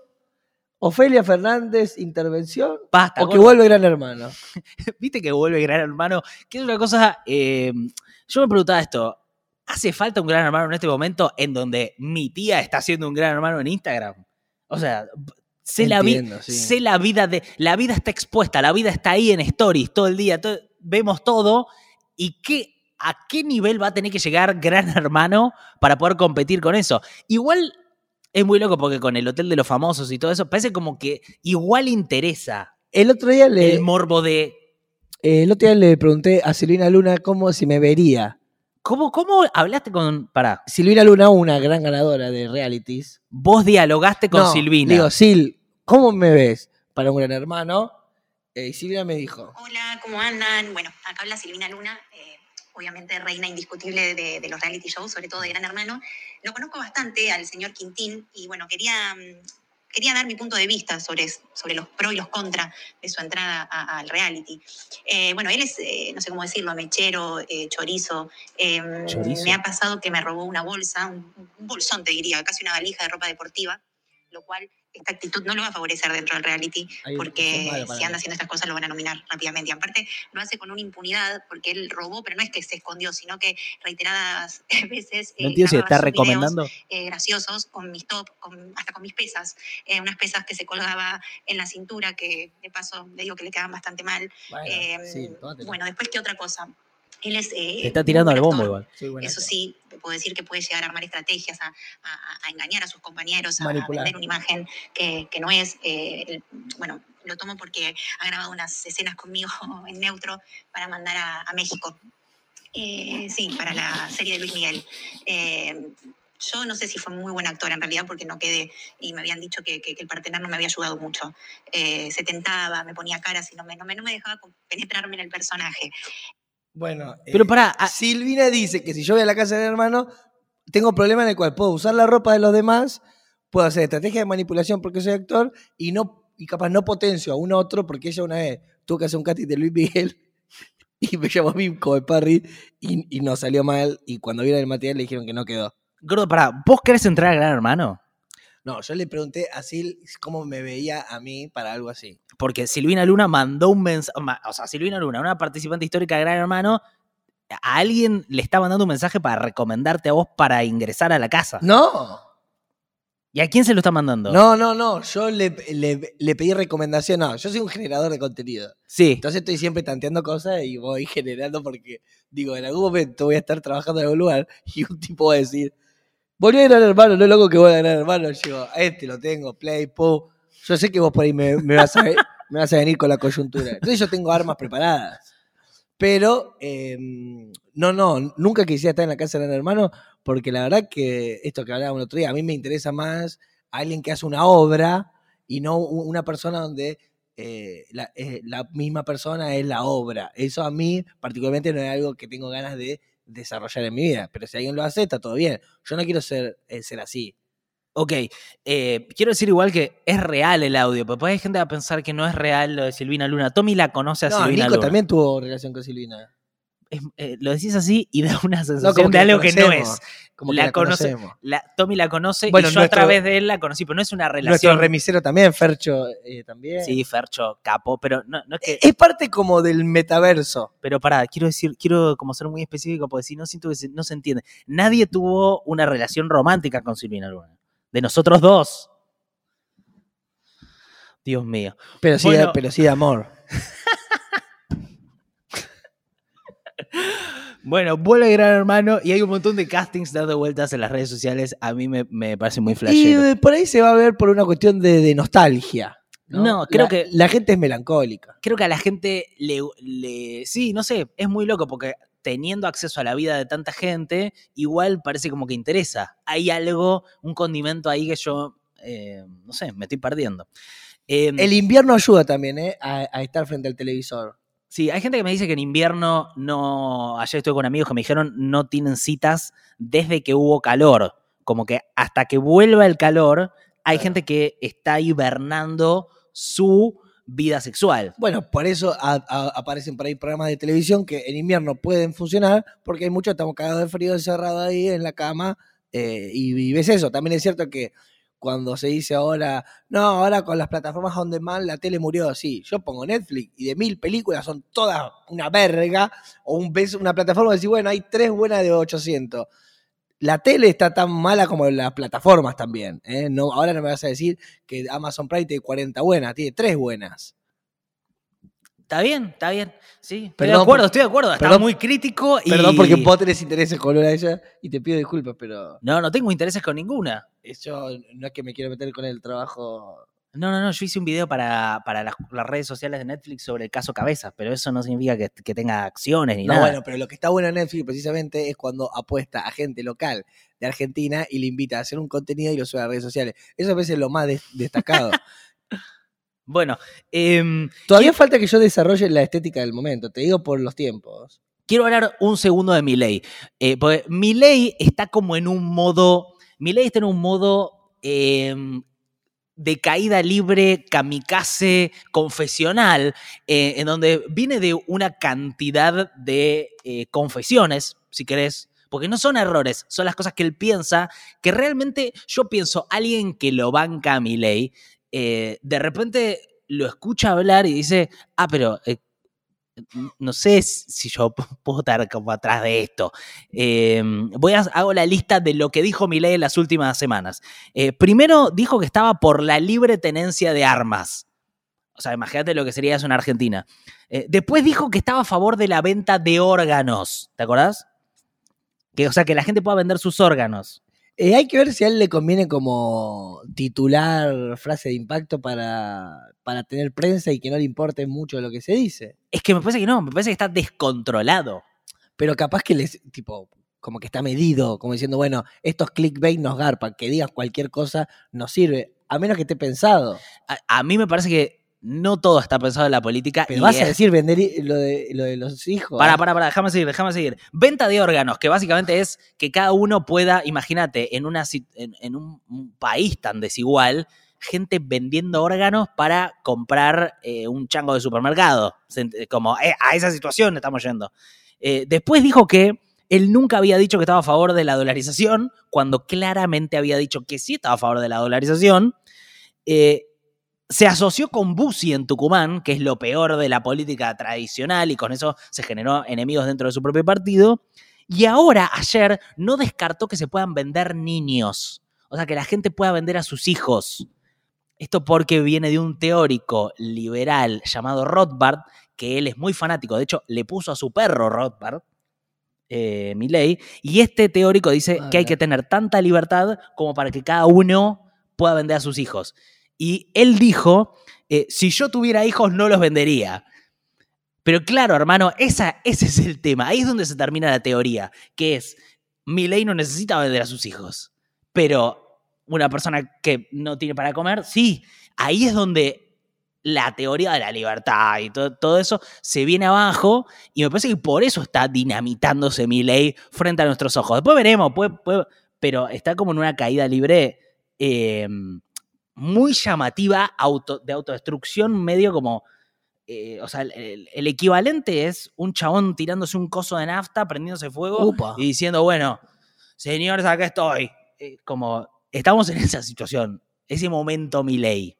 ¿Ofelia Fernández intervención? Basta, ¿O que vuelve Gran Hermano? [laughs] Viste que vuelve Gran Hermano, que es una cosa... eh, yo me preguntaba esto, ¿hace falta un Gran Hermano en este momento en donde mi tía está haciendo un Gran Hermano en Instagram? O sea, sé, la, vi- Entiendo, sí. sé la vida de... La vida está expuesta, la vida está ahí en stories todo el día, todo- vemos todo y qué... ¿A qué nivel va a tener que llegar Gran Hermano para poder competir con eso? Igual es muy loco porque con el Hotel de los Famosos y todo eso, parece como que igual interesa El otro día le, el morbo de el otro día le pregunté a Silvina Luna cómo si me vería. ¿Cómo, cómo hablaste con. Pará, Silvina Luna, una gran ganadora de realities. vos dialogaste con No, Silvina. Digo, Sil, ¿cómo me ves para un gran hermano? Eh, y Silvina me dijo, Hola, ¿cómo andan? Bueno, acá habla Silvina Luna, eh, obviamente reina indiscutible de, de los reality shows, sobre todo de Gran Hermano. Lo conozco bastante al señor Quintín y bueno, quería, mm, quería dar mi punto de vista sobre, sobre los pros y los contras de su entrada al reality. Eh, bueno, él es, eh, no sé cómo decirlo, mechero, eh, chorizo. Chorizo. Me ha pasado que me robó una bolsa, un, un bolsón te diría, casi una valija de ropa deportiva, lo cual esta actitud no lo va a favorecer dentro del reality Ahí, porque si anda haciendo estas cosas lo van a nominar rápidamente. Y aparte lo hace con una impunidad porque él robó, pero no es que se escondió, sino que reiteradas [laughs] veces no entiendo si está sus videos, recomendando. eh, graciosos con mis top, con- hasta con mis pesas, eh, unas pesas que se colgaba en la cintura que de paso le digo que le quedaban bastante mal. bueno, Eh, sí, bueno, después qué otra cosa. Él es eh, Te está tirando al bombo igual. Buena Eso sí, puedo decir que puede llegar a armar estrategias, a, a- a engañar a sus compañeros, a, a Manipular. vender una imagen que, que no es. eh, el- bueno, lo tomo porque ha grabado unas escenas conmigo [laughs] en neutro para mandar a, a México. Eh, sí, para la serie de Luis Miguel. Eh, yo no sé si fue muy buen actor en realidad porque no quedé y me habían dicho que, que- que el partener no me había ayudado mucho. Eh, se tentaba, me ponía caras y no me, no me, no me dejaba penetrarme en el personaje. Bueno, Pero eh, pará, ah- Silvina dice que si yo voy a la casa del hermano, tengo problema en el cual puedo usar la ropa de los demás, puedo hacer estrategia de manipulación porque soy actor y no y capaz no potencio a un otro porque ella una vez tuvo que hacer un casting de Luis Miguel [laughs] y me llamó a mí como de Parry y, y no salió mal y cuando vieron el material le dijeron que no quedó. Gordo, pará, ¿vos querés entrar a Gran Hermano? No, yo le pregunté a Sil cómo me veía a mí para algo así. Porque Silvina Luna mandó un mensaje, o sea, Silvina Luna, una participante histórica de Gran Hermano, a alguien le está mandando un mensaje para recomendarte a vos para ingresar a la casa. No, ¿Y a quién se lo está mandando? no, no, no. Yo le, le- le pedí recomendación. No, yo soy un generador de contenido. Sí. Entonces estoy siempre tanteando cosas y voy [laughs] generando porque, digo, en algún momento voy a estar trabajando en algún lugar y un tipo va a decir, volví a ganar hermano, no es loco que voy a ganar hermano. Yo, a este lo tengo, play, po. Yo sé que vos por ahí me, vas, a, [laughs] a venir con la coyuntura. Entonces yo tengo armas preparadas. Pero, eh, no, no, nunca quisiera estar en la casa de Gran Hermano porque la verdad que esto que hablábamos el otro día, a mí me interesa más alguien que hace una obra y no una persona donde eh, la, eh, la misma persona es la obra. Eso a mí particularmente no es algo que tengo ganas de desarrollar en mi vida, pero si alguien lo hace, está todo bien. Yo no quiero ser, eh, ser así. Ok, eh, quiero decir igual que es real el audio, pero hay gente a pensar que no es real lo de Silvina Luna. Tommy la conoce a No, Silvina Nico Luna. también tuvo relación con Silvina. Es- eh, lo decís así y [laughs] da una No, sensación como de la algo que no es. Como que La la conoce- conocemos. La, Tommy la conoce Bueno, y yo nuestro- a través de él la conocí, pero no es una Nuestro relación. remisero también, Fercho eh, también. Sí, Fercho, capo, pero no, no es que. Es parte como del metaverso. Pero pará, quiero decir, quiero como ser muy específico, porque si no siento que se- no se entiende. Nadie tuvo una relación romántica con Silvina Luna. De nosotros dos. Dios mío. Pero sí, Bueno. pero sí de amor. [laughs] Bueno, vuelve Gran Hermano y hay un montón de castings dando vueltas en las redes sociales. A mí me, me parece muy Y flashero. eh, por ahí se va a ver por una cuestión de, de nostalgia. No, No, creo La- que- La gente es melancólica. Creo que a la gente le, le- Sí, no sé, es muy loco porque teniendo acceso a la vida de tanta gente, igual parece como que interesa. Hay algo, un condimento ahí que yo, eh, no sé, me estoy perdiendo. Eh, El invierno ayuda también, ¿eh? A, a estar frente al televisor. Sí, hay gente que me dice que en invierno no. Ayer estuve con amigos que me dijeron no tienen citas desde que hubo calor. Como que hasta que vuelva el calor, hay Claro. gente que está hibernando su vida sexual. Bueno, por eso a- a- aparecen por ahí programas de televisión que en invierno pueden funcionar porque hay muchos que estamos cagados de frío encerrados ahí en la cama eh, y, y ves eso. También es cierto que cuando se dice ahora, no, ahora con las plataformas on demand la tele murió. Sí, yo pongo Netflix y de mil películas son todas una verga o una plataforma y decís, bueno, hay tres buenas de 800. La tele está tan mala como las plataformas también. ¿eh? No, ahora no me vas a decir que Amazon Prime tiene 40 buenas, tiene tres buenas. Está bien, está bien. Sí, estoy Perdón de acuerdo, por- estoy de acuerdo. Está perdón- muy crítico y. Perdón porque vos tenés intereses con una de ellas y te pido disculpas, pero No, no tengo intereses con ninguna. yo no es que me quiero meter con el trabajo. No, no, no. Yo hice un video para, para las, las redes sociales de Netflix sobre el caso Cabezas, pero eso no significa que, que tenga acciones ni No, nada. bueno, pero lo que está bueno en Netflix precisamente es cuando apuesta a gente local de Argentina y le invita a hacer un contenido y lo sube a las redes sociales. Eso a veces es lo más des- destacado. [laughs] Bueno, em, Todavía falta que yo desarrolle la estética del momento, te digo por los tiempos. quiero hablar un segundo de Milei. Eh, porque Milei está como en un modo. Milei está en un modo em, de caída libre, kamikaze, confesional, eh, en donde viene de una cantidad de eh, confesiones, si querés. Porque no son errores, son las cosas que él piensa, que realmente yo pienso, alguien que lo banca a Milei, eh, de repente lo escucha hablar y dice, ah, pero eh, no sé si yo puedo estar como atrás de esto. Eh, voy a hago la lista de lo que dijo Milei en las últimas semanas. Primero dijo que estaba por la libre tenencia de armas. O sea, imagínate lo que sería eso en Argentina. Después dijo que estaba a favor de la venta de órganos. ¿Te acordás? Que, o sea, que la gente pueda vender sus órganos. Eh, hay que ver si a él le conviene como titular frase de impacto para, para tener prensa y que no le importe mucho lo que se dice. Es que me parece que no, me parece que está descontrolado. Pero capaz que les, tipo, como que está medido, como diciendo, bueno, estos clickbait nos garpan, que digas cualquier cosa nos sirve, a menos que esté pensado. A, a mí me parece que no todo está pensado en la política. Pero y vas a decir vender lo de, lo de los hijos. Pará, ¿eh? pará, pará, déjame seguir, déjame seguir. Venta de órganos, que básicamente es que cada uno pueda, imagínate, en, una, sit- en, en un, país tan desigual, gente vendiendo órganos para comprar eh, un chango de supermercado. Como eh, a esa situación estamos yendo. Eh, después dijo que él nunca había dicho que estaba a favor de la dolarización, cuando claramente había dicho que sí estaba a favor de la dolarización. Eh, se asoció con Bussi en Tucumán, que es lo peor de la política tradicional, y con eso se generó enemigos dentro de su propio partido. Y ahora, ayer, no descartó que se puedan vender niños. O sea, que la gente pueda vender a sus hijos. Esto porque viene de un teórico liberal llamado Rothbard, que él es muy fanático. De hecho, le puso a su perro Rothbard, eh, Milley. Y este teórico dice Ah, que hay que tener tanta libertad como para que cada uno pueda vender a sus hijos. Y él dijo, eh, si yo tuviera hijos no los vendería. Pero claro, hermano, esa, ese es el tema. Ahí es donde se termina la teoría, que es, Milei no necesita vender a sus hijos. Pero una persona que no tiene para comer, sí. Ahí es donde la teoría de la libertad y todo, todo eso se viene abajo y me parece que por eso está dinamitándose Milei frente a nuestros ojos. Después veremos, pero está como en una caída libre eh, muy llamativa auto, de autodestrucción, medio como... eh, o sea, el, equivalente es un chabón tirándose un coso de nafta, prendiéndose fuego Upa. y diciendo, bueno, señores, acá estoy. Eh, como estamos en esa situación, ese momento Milei.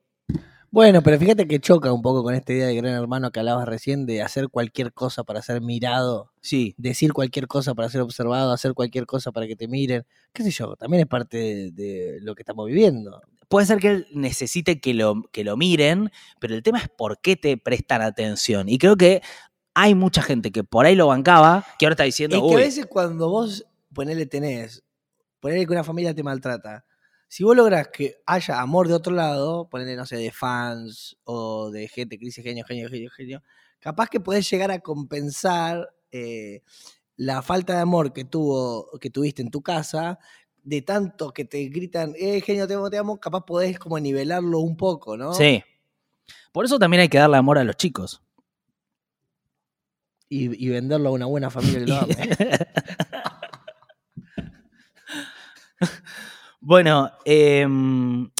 Bueno, pero fíjate que choca un poco con esta idea de gran hermano que hablabas recién de hacer cualquier cosa para ser mirado, Sí, decir cualquier cosa para ser observado, hacer cualquier cosa para que te miren. ¿Qué sé yo? También es parte de, de lo que estamos viviendo. Puede ser que él necesite que lo, que lo miren, pero el tema es por qué te prestan atención. Y creo que hay mucha gente que por ahí lo bancaba, que ahora está diciendo, Es que a "Uy, veces cuando vos ponele tenés, ponele que una familia te maltrata, si vos lográs que haya amor de otro lado, ponele, no sé, de fans o de gente que dice genio, genio, genio, genio, capaz que podés llegar a compensar eh, la falta de amor que tuvo, que tuviste en tu casa, de tanto que te gritan, eh, genio, te amo, te amo, capaz podés como nivelarlo un poco, ¿no? Sí. Por eso también hay que darle amor a los chicos. Y, y venderlo a una buena familia que lo ame. [laughs] bueno, em,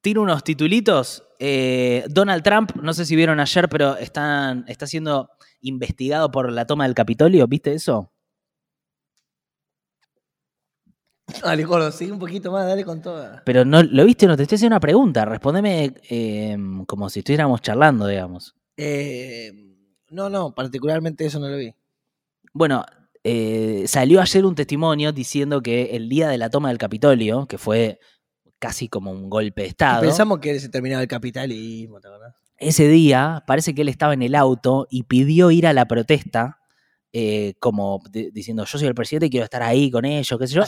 tiro unos titulitos. Eh, Donald Trump, no sé si vieron ayer, pero están, está siendo investigado por la toma del Capitolio. ¿Viste eso? [laughs] Dale, Gordo, sigue un poquito más, dale con toda. Pero no, ¿lo viste o no? Te estoy haciendo una pregunta. Respóndeme em, como si estuviéramos charlando, digamos. Eh, no, no, particularmente eso no lo vi. Bueno, eh, salió ayer un testimonio diciendo que el día de la toma del Capitolio, que fue casi como un golpe de Estado, Pensamos que se terminaba el capitalismo, ¿te acordás? ese día parece que él estaba en el auto y pidió ir a la protesta, eh, como di- diciendo, yo soy el presidente y quiero estar ahí con ellos, qué sé yo,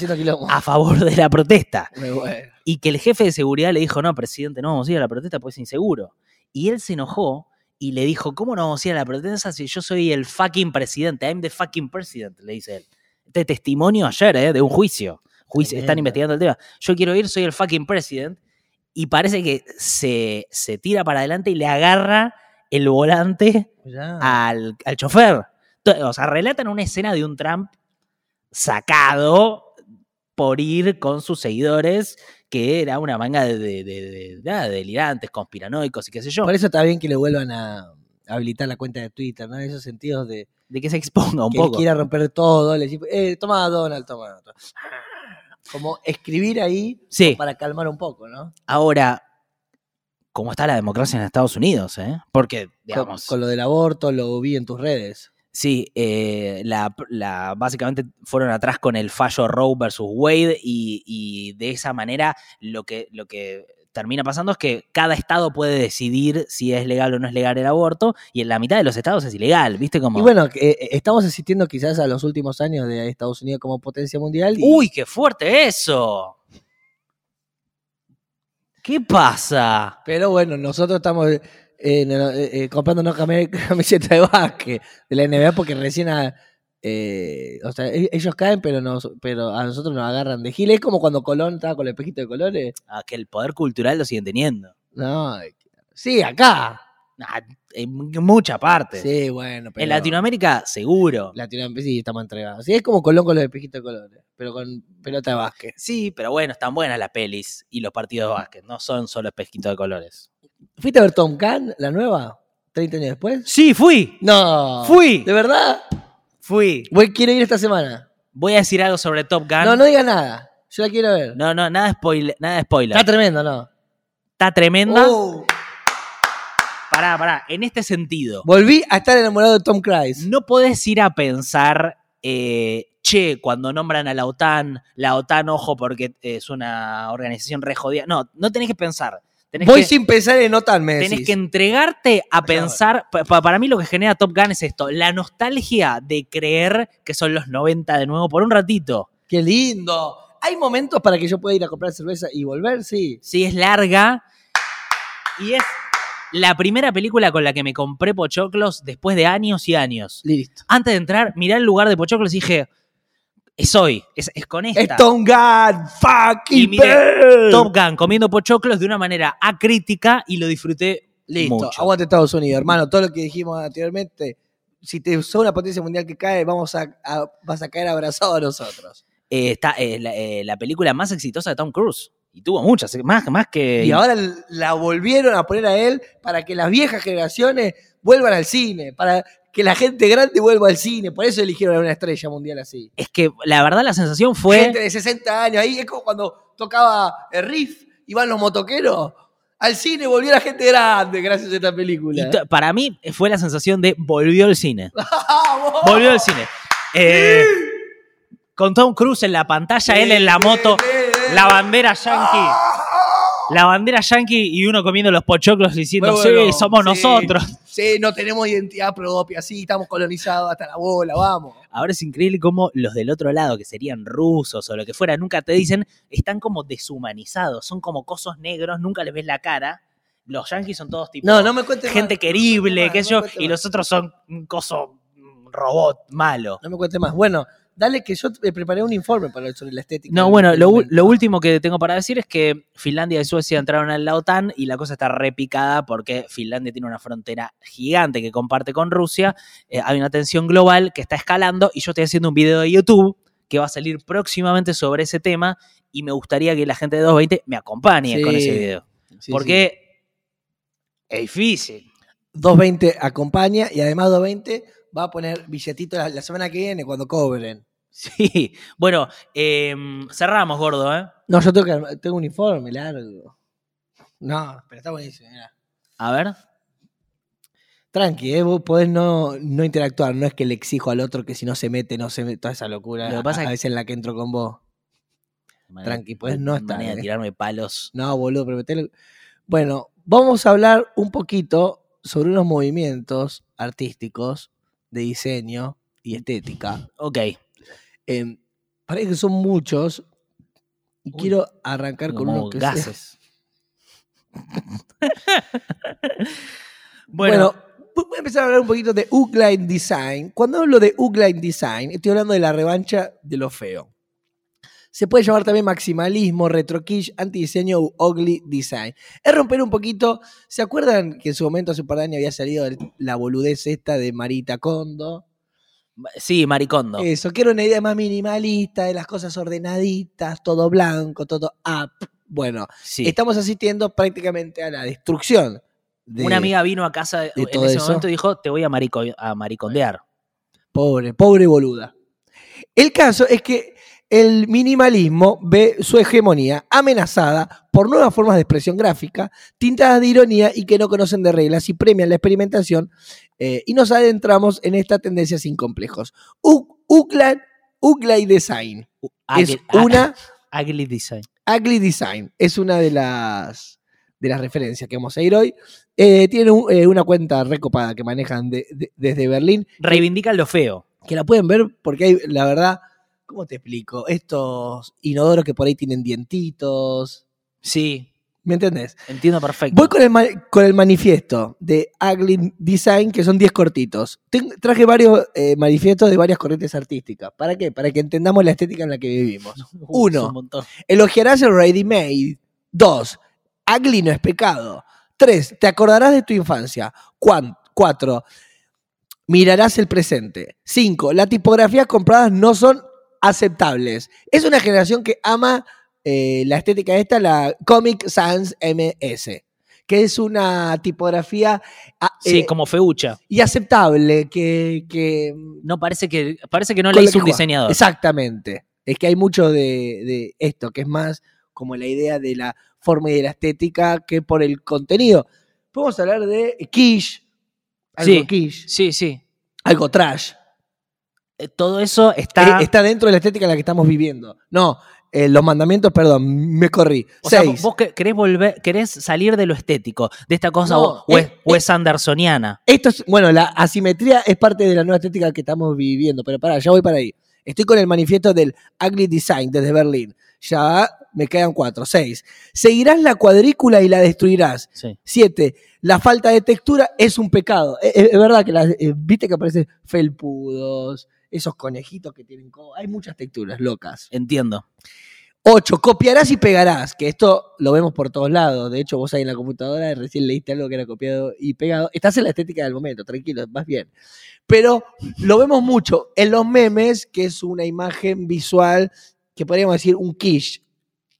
a favor de la protesta. Bueno. Y que el jefe de seguridad le dijo, no, presidente, no vamos a ir a la protesta porque es inseguro. Y él se enojó y le dijo, ¿cómo no vamos a ir a la protesta si yo soy el fucking presidente? I'm the fucking president, le dice él. Este testimonio ayer, ¿eh? De un juicio. Juicio- están investigando el tema. Yo quiero ir, soy el fucking president. Y parece que se, se tira para adelante y le agarra el volante al, al chofer. O sea, relatan una escena de un Trump sacado por ir con sus seguidores, que era una manga de, de- de- de- nada, delirantes, conspiranoicos y qué sé yo, Por eso está bien que le vuelvan a habilitar la cuenta de Twitter, ¿no? En esos sentidos de de que se exponga un que poco. quiera romper todo, le decís, eh, toma Donald, toma. toma. Como escribir ahí Sí, para calmar un poco, ¿no? ahora, ¿cómo está la democracia en Estados Unidos? eh? Porque, Con, digamos, con lo del aborto lo vi en tus redes. Sí, eh, la, la- básicamente fueron atrás con el fallo Roe versus Wade y, y de esa manera lo que, lo que termina pasando es que cada estado puede decidir si es legal o no es legal el aborto y en la mitad de los estados es ilegal, ¿viste? Como, Y bueno, que, eh, estamos asistiendo quizás a los últimos años de Estados Unidos como potencia mundial. Y, ¡Uy, qué fuerte eso! ¿Qué pasa? Pero bueno, nosotros estamos eh, no, eh, comprándonos cami- [laughs] camiseta de básquet de la NBA porque recién a- eh, o sea, e- ellos caen, pero nos, pero a nosotros nos agarran de gil. Es como cuando Colón estaba con el espejito de colores. Ah, que el poder cultural lo siguen teniendo. No, sí, acá. Ah, en mucha parte. Sí, bueno, pero. En Latinoamérica, seguro. Latinoamérica sí estamos entregados. Sí, es como Colón con los espejitos de colores, pero con pelota de básquet. Sí, pero bueno, están buenas las pelis y los partidos de básquet. No son solo espejitos de colores. ¿Fuiste a ver Tom Gunn, la nueva? ¿30 años después? Sí, fui. No. Fui. ¿De verdad? Fui. Voy, quiero ir esta semana. Voy a decir algo sobre Top Gun. No, no diga nada. Yo la quiero ver. no, no, nada, spoiler, nada de spoiler. Está tremendo, ¿no? Está tremenda. Oh, Pará, pará. En este sentido, volví a estar enamorado de Tom Cruise. no podés ir a pensar, eh, che, cuando nombran a la OTAN, la OTAN, ojo, porque es una organización re jodida. No, no tenés que pensar. Tenés Voy que, sin pensar en OTAN, me tenés decís. que entregarte a pensar. pa- pa- para mí lo que genera Top Gun es esto: la nostalgia de creer que son los 90 de nuevo por un ratito. ¡Qué lindo! ¿Hay momentos para que yo pueda ir a comprar cerveza y volver? Sí. Sí, es larga. Y es la primera película con la que me compré pochoclos después de años y años. Listo. Antes de entrar, miré el lugar de pochoclos y dije, es hoy, es, es con esta. Es Tom Gunn, fucking Y mire. Top Gun comiendo pochoclos de una manera acrítica y lo disfruté Listo. mucho. Aguante Estados Unidos, hermano. Todo lo que dijimos anteriormente. Si te sos una potencia mundial que cae, vamos a, a- vas a caer abrazado a nosotros. Eh, está eh, la, eh, la película más exitosa de Tom Cruise. Y tuvo muchas, más, más que... Y ahora la volvieron a poner a él para que las viejas generaciones vuelvan al cine, para que la gente grande vuelva al cine. Por eso eligieron a una estrella mundial así. Es que la verdad la sensación fue... Gente de 60 años, ahí es como cuando tocaba el riff, iban los motoqueros. Al cine volvió la gente grande gracias a esta película. para mí fue la sensación de volvió el cine. [laughs] Volvió al cine. Eh, con Tom Cruise en la pantalla, él en la moto, la bandera yankee. La bandera yankee y uno comiendo los pochoclos diciendo, bueno, sí, somos sí. nosotros. Sí, no tenemos identidad propia, sí, estamos colonizados hasta la bola, vamos. Ahora es increíble cómo los del otro lado, que serían rusos o lo que fuera, nunca te dicen, están como deshumanizados, son como cosos negros, nunca les ves la cara. Los yankees son todos tipo No, no me cuentes gente más, querible, no me qué sé yo, no y los otros son un coso robot malo. No me cuentes más. Bueno, dale que yo preparé un informe para sobre la estética. No, bueno, lo, último que tengo para decir es que Finlandia y Suecia entraron en la OTAN y la cosa está repicada porque Finlandia tiene una frontera gigante que comparte con Rusia. Eh, hay una tensión global que está escalando y yo estoy haciendo un video de YouTube que va a salir próximamente sobre ese tema y me gustaría que la gente de 220 me acompañe Sí, con ese video. Sí, porque es difícil. sí. 220 acompaña y además 220 va a poner billetito la, la semana que viene cuando cobren. Sí. Bueno, eh, cerramos, gordo, ¿eh? No, yo tengo, que, tengo un informe largo. No, pero está buenísimo, mirá. A ver. Tranqui, ¿eh? vos podés no, no interactuar, no es que le exijo al otro que si no se mete, no se mete, toda esa locura. Lo que pasa a, a veces en la que entro con vos. Tranqui, pues no estar, Manera de eh. tirarme palos. No, boludo, pero metele- Bueno, vamos a hablar un poquito sobre unos movimientos artísticos de diseño y estética. Ok. Eh, parece que son muchos. Y Uy, quiero arrancar con uno que gases. [laughs] Bueno, bueno, voy a empezar a hablar un poquito de Ugline Design. Cuando hablo de Ugline Design, estoy hablando de la revancha de lo feo. Se puede llamar también maximalismo, retro kitsch, antidiseño u ugly design. Es romper un poquito. ¿Se acuerdan que en su momento hace un par de años había salido la boludez esta de Marita Kondo? sí, Maricondo. Eso, que era una idea más minimalista, de las cosas ordenaditas, todo blanco, todo up. Bueno, Sí. estamos asistiendo prácticamente a la destrucción. de- Una amiga vino a casa en todo ese eso. momento y dijo, te voy a, marico- a maricondear. Pobre, pobre boluda. El caso es que el minimalismo ve su hegemonía amenazada por nuevas formas de expresión gráfica, tintadas de ironía y que no conocen de reglas y premian la experimentación. eh, y nos adentramos en esta tendencia sin complejos. Ugly, Design es Ugly- ah, una [laughs] Ugly design. Ugly Design es una de las, de las referencias que vamos a ir hoy. Eh, un- eh, una cuenta recopada que manejan de- de- desde Berlín Reivindican lo feo. que la pueden ver porque hay, la verdad, ¿cómo te explico? Estos inodoros que por ahí tienen dientitos. Sí, ¿Me entendés? entiendo perfecto. Voy con el, con el manifiesto de Ugly Design, que son 10 cortitos. Ten- traje varios eh, manifiestos de varias corrientes artísticas. ¿Para qué? Para que entendamos la estética en la que vivimos. [laughs] Uh, uno. Elogiarás el ready made. Dos. Ugly no es pecado. Tres, te acordarás de tu infancia. Cuan- Cuatro, mirarás el presente. Cinco, las tipografías compradas no son aceptables. Es una generación que ama eh, la estética esta, la Comic Sans MS, que es una tipografía ah, Sí, eh, como feucha. y aceptable, que, que No parece que, parece que no la hizo un diseñador. Exactamente. Es que hay mucho de, de esto, que es más como la idea de la forma y de la estética que por el contenido. Podemos hablar de quiche, algo Sí. quiche, Sí, sí. algo trash. Eh, Todo eso está. Eh, Está dentro de la estética en la que estamos viviendo. No, eh, los mandamientos, perdón, me corrí. o sea, Seis. vos que- querés volver, querés salir de lo estético, de esta cosa No, Wes, Wes Andersoniana. Esto es, bueno, la asimetría es parte de la nueva estética que estamos viviendo, pero pará, ya voy para ahí. Estoy con el manifiesto del Ugly Design desde Berlín. Ya me quedan cuatro. Seis. Seguirás la cuadrícula y la destruirás. Sí. Siete. La falta de textura es un pecado. Eh, Es, verdad que las, viste que aparecen felpudos, esos conejitos que tienen. Hay muchas texturas locas. Entiendo. 8. Copiarás y pegarás, que esto lo vemos por todos lados. De hecho, vos ahí en la computadora recién leíste algo que era copiado y pegado. Estás en la estética del momento, tranquilo, vas bien. Pero lo vemos mucho en los memes, que es una imagen visual, que podríamos decir un quiche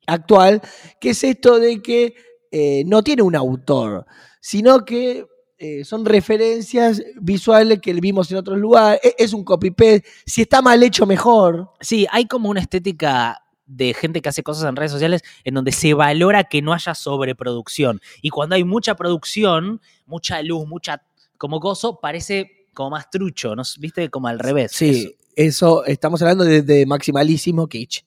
actual, que es esto de que eh, no tiene un autor, sino que eh, son referencias visuales que vimos en otros lugares. E- Es un copy-paste. Si está mal hecho, mejor. Sí, hay como una estética de gente que hace cosas en redes sociales en donde se valora que no haya sobreproducción. Y cuando hay mucha producción, mucha luz, mucha como gozo, parece como más trucho, ¿no? ¿Viste? Como al revés. Sí, eso, estamos hablando de, de maximalismo kitsch.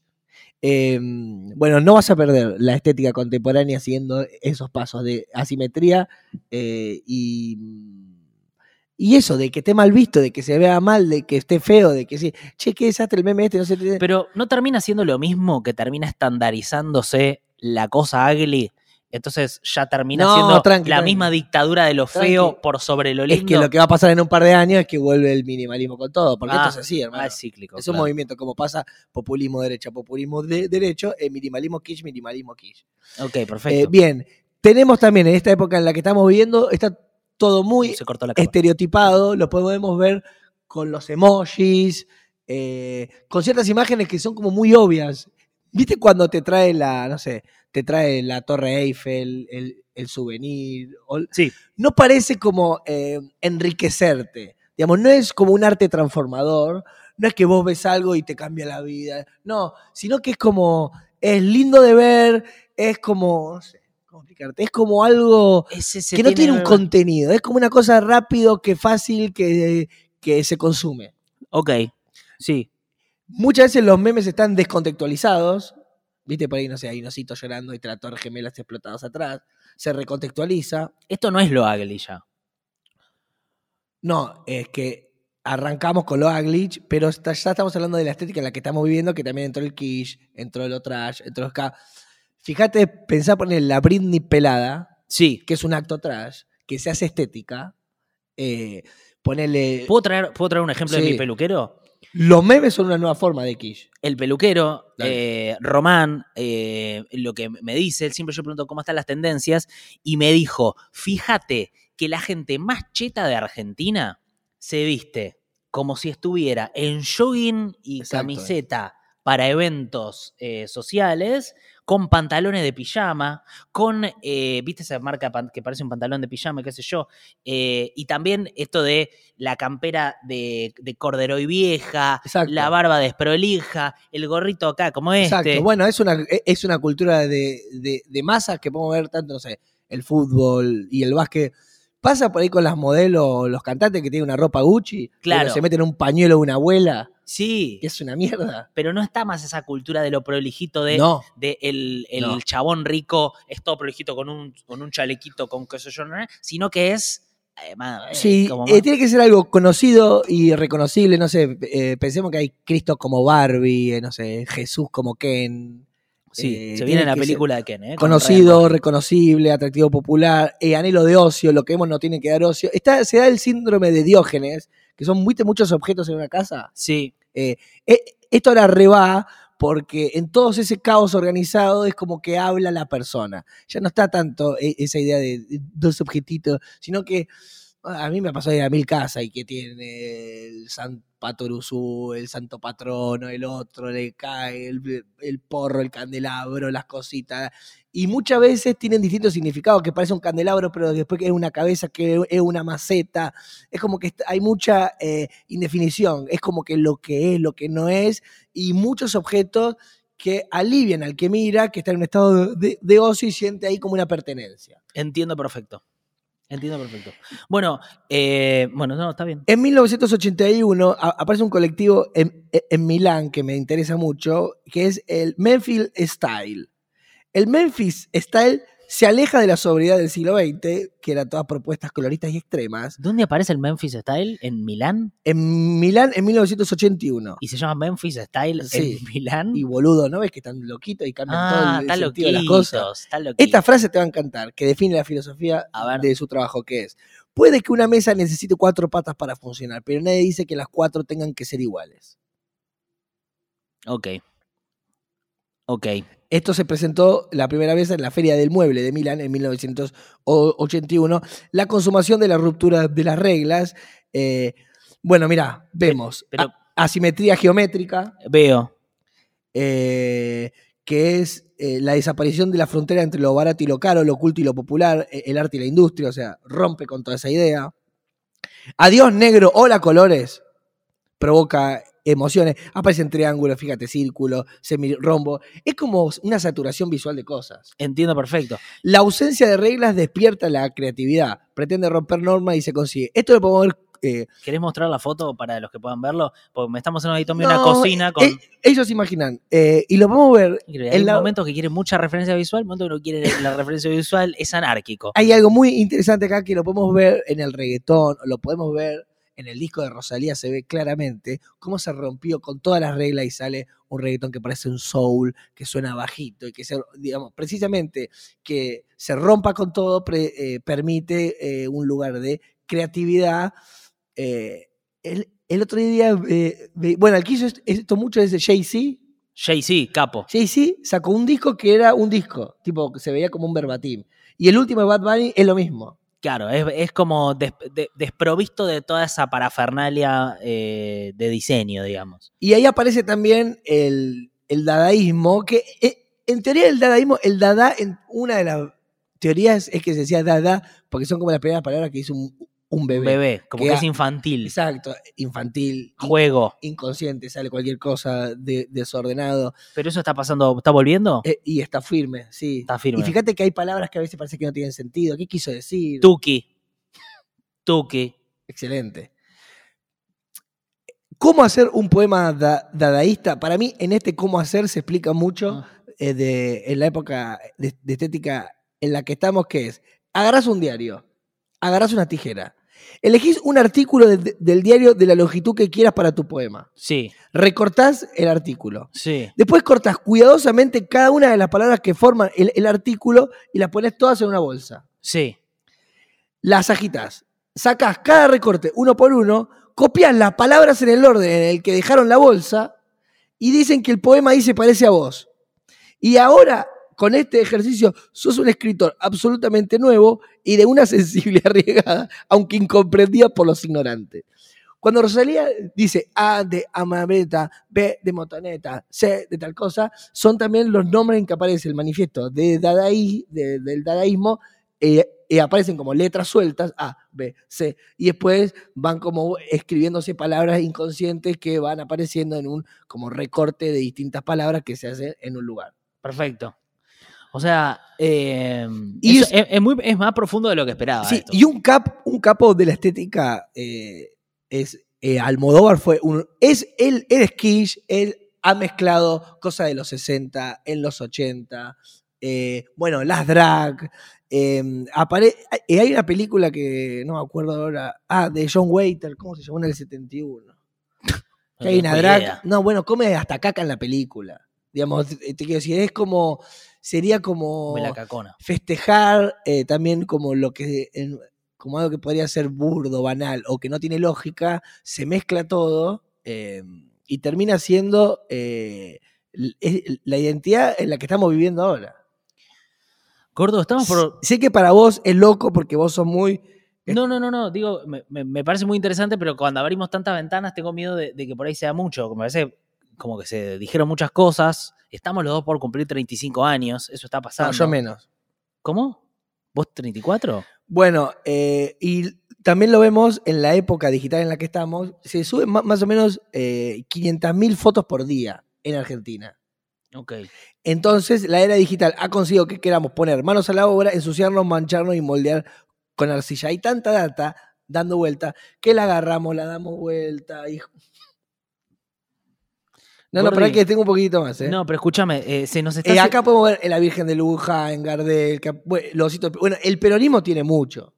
Eh, bueno, no vas a perder la estética contemporánea siguiendo esos pasos de asimetría eh, y, y eso, de que esté mal visto, de que se vea mal, de que esté feo, de que sí, che, qué desastre el meme este, no sé. Pero no termina siendo lo mismo que termina estandarizándose la cosa ugly. Entonces ya termina No, siendo tranqui, la tranqui. misma dictadura de lo Tranqui. feo por sobre lo lindo. es que lo que va a pasar en un par de años es que vuelve el minimalismo con todo, porque Ah, esto es así, hermano. Ah, es cíclico. es un movimiento como pasa populismo derecha, populismo de derecho, eh, minimalismo kitsch, minimalismo kitsch. Ok, Eh, perfecto. bien, tenemos también en esta época en la que estamos viviendo, está todo muy estereotipado, lo podemos ver con los emojis, eh, con ciertas imágenes que son como muy obvias. ¿Viste cuando te trae la, no sé, te trae la Torre Eiffel, el, el souvenir? Sí. no parece como eh, enriquecerte. Digamos, no es como un arte transformador, no es que vos ves algo y te cambia la vida, no, sino que es como, es lindo de ver, es como, no sé, cómo explicarte, es como algo Ese que no tiene un con contenido, es como una cosa rápido, que fácil, que, que se consume. Ok, sí. Muchas veces los memes están descontextualizados, viste por ahí, no sé, hay un osito llorando y torre gemelas explotadas atrás, se recontextualiza, Esto no es lo ugly ya. No, es que arrancamos con lo glitch, pero está- ya estamos hablando de la estética en la que estamos viviendo, que también entró el quiche, entró lo trash, entró el ska. Fíjate, pensá poner la Britney pelada, Sí. que es un acto trash, que se hace estética. Eh, ponerle. ¿Puedo traer, ¿Puedo traer un ejemplo de mi peluquero? Los memes son una nueva forma de quiche. El peluquero, eh, Román, eh, lo que me dice, él siempre yo pregunto cómo están las tendencias, y me dijo, fíjate que la gente más cheta de Argentina se viste como si estuviera en jogging y Exacto. camiseta para eventos eh, sociales, con pantalones de pijama, con, eh, viste esa marca que parece un pantalón de pijama, qué sé yo, Eh, y también esto de la campera de, de corderoy vieja, Exacto. la barba desprolija, el gorrito acá como este. Exacto. Bueno, es una, es una cultura de, de, de masas que podemos ver tanto, no sé, el fútbol y el básquet. Pasa por ahí con las modelos, los cantantes que tienen una ropa Gucci, Claro. pero se meten un pañuelo de una abuela, Sí, que es una mierda. pero no está más esa cultura de lo prolijito de, no. de el, el No. chabón rico, es todo prolijito con un, con un chalequito, con qué sé yo, ¿no? sino que es... eh, eh, Sí, como eh, tiene que ser algo conocido y reconocible, no sé, eh, pensemos que hay Cristo como Barbie, no sé, Jesús como Ken. Sí, eh, se viene la película de Ken, ¿eh? Con Conocido, reconocible, atractivo popular, eh, anhelo de ocio, lo que vemos no tiene que dar ocio. Está, se da el síndrome de Diógenes, que son ¿viste muchos objetos en una casa. Sí, Eh, esto ahora reba porque en todo ese caos organizado es como que habla la persona. Ya no está tanto esa idea de dos objetitos, sino que a mí me pasó de ir a mil casas y que tiene el San Patoruzú, el santo patrono, el otro, le cae el, porro, el candelabro, las cositas. Y muchas veces tienen distintos significados, que parece un candelabro, pero después que es una cabeza, que es una maceta. Es como que hay mucha eh, indefinición. Es como que lo que es, lo que no es, y muchos objetos que alivian al que mira, que está en un estado de, de ocio y siente ahí como una pertenencia. Entiendo perfecto. Entiendo perfecto. Bueno, eh, bueno, no, está bien. En 1981 a- aparece un colectivo en, en Milán que me interesa mucho, que es el Memphis Style. El Memphis Style se aleja de la sobriedad del siglo XX, que eran todas propuestas coloristas y extremas. ¿Dónde aparece el Memphis Style? ¿En Milán? En Milán en 1981. ¿Y se llama Memphis Style Sí. en Milán? Y boludo, ¿no ves que están loquitos y cambian ah, todo el está sentido de las loquitos, cosas? está loquitos. Esta frase te va a encantar, que define la filosofía de su trabajo, que es, puede que una mesa necesite cuatro patas para funcionar, pero nadie dice que las cuatro tengan que ser iguales. Ok. Ok. Esto se presentó la primera vez en la Feria del Mueble de Milán en 1981. La consumación de la ruptura de las reglas. eh, bueno, mira, vemos pero- asimetría geométrica, Veo. eh, que es eh, la desaparición de la frontera entre lo barato y lo caro, lo oculto y lo popular, el arte y la industria, o sea, rompe con toda esa idea. Adiós negro, hola colores, provoca emociones, aparecen triángulos, fíjate, círculo, semirrombo, es como una saturación visual de cosas. Entiendo perfecto. La ausencia de reglas despierta la creatividad, pretende romper normas y se consigue. Esto lo podemos ver... eh, ¿Querés mostrar la foto para los que puedan verlo? Porque me estamos también una no, cocina con. eh, ellos imaginan, eh, y lo podemos ver Increíble. en Hay la- momentos que quiere mucha referencia visual, momentos que no quiere la referencia visual, es anárquico. Hay algo muy interesante acá que lo podemos ver en el reggaetón, lo podemos ver en el disco de Rosalía, se ve claramente cómo se rompió con todas las reglas y sale un reggaetón que parece un soul, que suena bajito y que se, digamos, precisamente que se rompa con todo pre- eh, permite eh, un lugar de creatividad. Eh, el, el otro día, bueno, el que hizo est- esto mucho es de Jay-Z. Jay-Z, capo. Jay-Z sacó un disco que era un disco, tipo que se veía como un verbatim. Y el último de Bad Bunny es lo mismo. Claro, es, como des- de- desprovisto de toda esa parafernalia eh, de diseño, digamos. Y ahí aparece también el, el dadaísmo, que eh, en teoría el dadaísmo, el dada, en una de las teorías es que se decía dada, porque son como las primeras palabras que hizo un, un bebé. Bebé, como Que es infantil. Exacto, infantil, in- Juego. inconsciente, sale cualquier cosa de- desordenado Pero eso está pasando, ¿está volviendo? eh, y está firme, sí. Está firme. Y fíjate que hay palabras que a veces parece que no tienen sentido. ¿Qué quiso decir? Tuki. Tuki. Excelente. ¿Cómo hacer un poema da- dadaísta? Para mí, en este cómo hacer se explica mucho Ah. eh, de, en la época de, de estética en la que estamos, que es, agarrás un diario, agarrás una tijera, elegís un artículo de- de- del diario de la longitud que quieras para tu poema, Sí, recortás el artículo, sí. después cortás cuidadosamente cada una de las palabras que forman el, el artículo y las pones todas en una bolsa Sí. las agitas, sacas cada recorte uno por uno, copias las palabras en el orden en el que dejaron la bolsa y dicen que el poema ahí se parece a vos. Y ahora, con este ejercicio, sos un escritor absolutamente nuevo y de una [laughs] sensibilidad arriesgada, aunque incomprendida por los ignorantes. Cuando Rosalía dice A de Amabeta, B de Motoneta, C de tal cosa, son también los nombres en que aparece el manifiesto de Dadaí, de- del dadaísmo eh, eh, aparecen como letras sueltas, A, B, C, y después van como escribiéndose palabras inconscientes que van apareciendo en un como recorte de distintas palabras que se hacen en un lugar. Perfecto. O sea, eh, Y eso es- es, es muy, es más profundo de lo que esperaba. Sí, esto. y un, cap, un capo de la estética eh, es eh, Almodóvar fue un. Es, él, él es quiche, él ha mezclado cosas de los 60, en los 80, eh, bueno, las drag. eh, apare- hay una película que no me acuerdo ahora. Ah, de John Waiter, ¿cómo se llamó en el 71? No Que hay una drag. idea. No, bueno, come hasta caca en la película. Digamos, te quiero decir, es como. Sería como Come la cacona. festejar eh, también como lo que en- como algo que podría ser burdo, banal o que no tiene lógica, se mezcla todo eh, y termina siendo eh, la identidad en la que estamos viviendo ahora. Gordo, estamos por. Sé que para vos es loco porque vos sos muy... No, no, no, no. Digo, me, me- me parece muy interesante, pero cuando abrimos tantas ventanas tengo miedo de, de que por ahí sea mucho. Me parece como que se dijeron muchas cosas. Estamos los dos por cumplir 35 años. Eso está No, pasando. yo menos. ¿Cómo? ¿Vos 34? Bueno, eh, y también lo vemos en la época digital en la que estamos. Se suben más o menos eh, 500.000 fotos por día en Argentina. Ok. Entonces, la era digital ha conseguido que queramos poner manos a la obra, ensuciarnos, mancharnos y moldear con arcilla. Hay tanta data dando vuelta que la agarramos, la damos vuelta. hijo. No, no, pero Gordi. que tengo un poquito más. ¿eh? No, pero escúchame, eh, se nos está. Eh, acá podemos ver la Virgen de Luja, en Gardel. Cap- bueno, los hitos- bueno, el peronismo tiene mucho.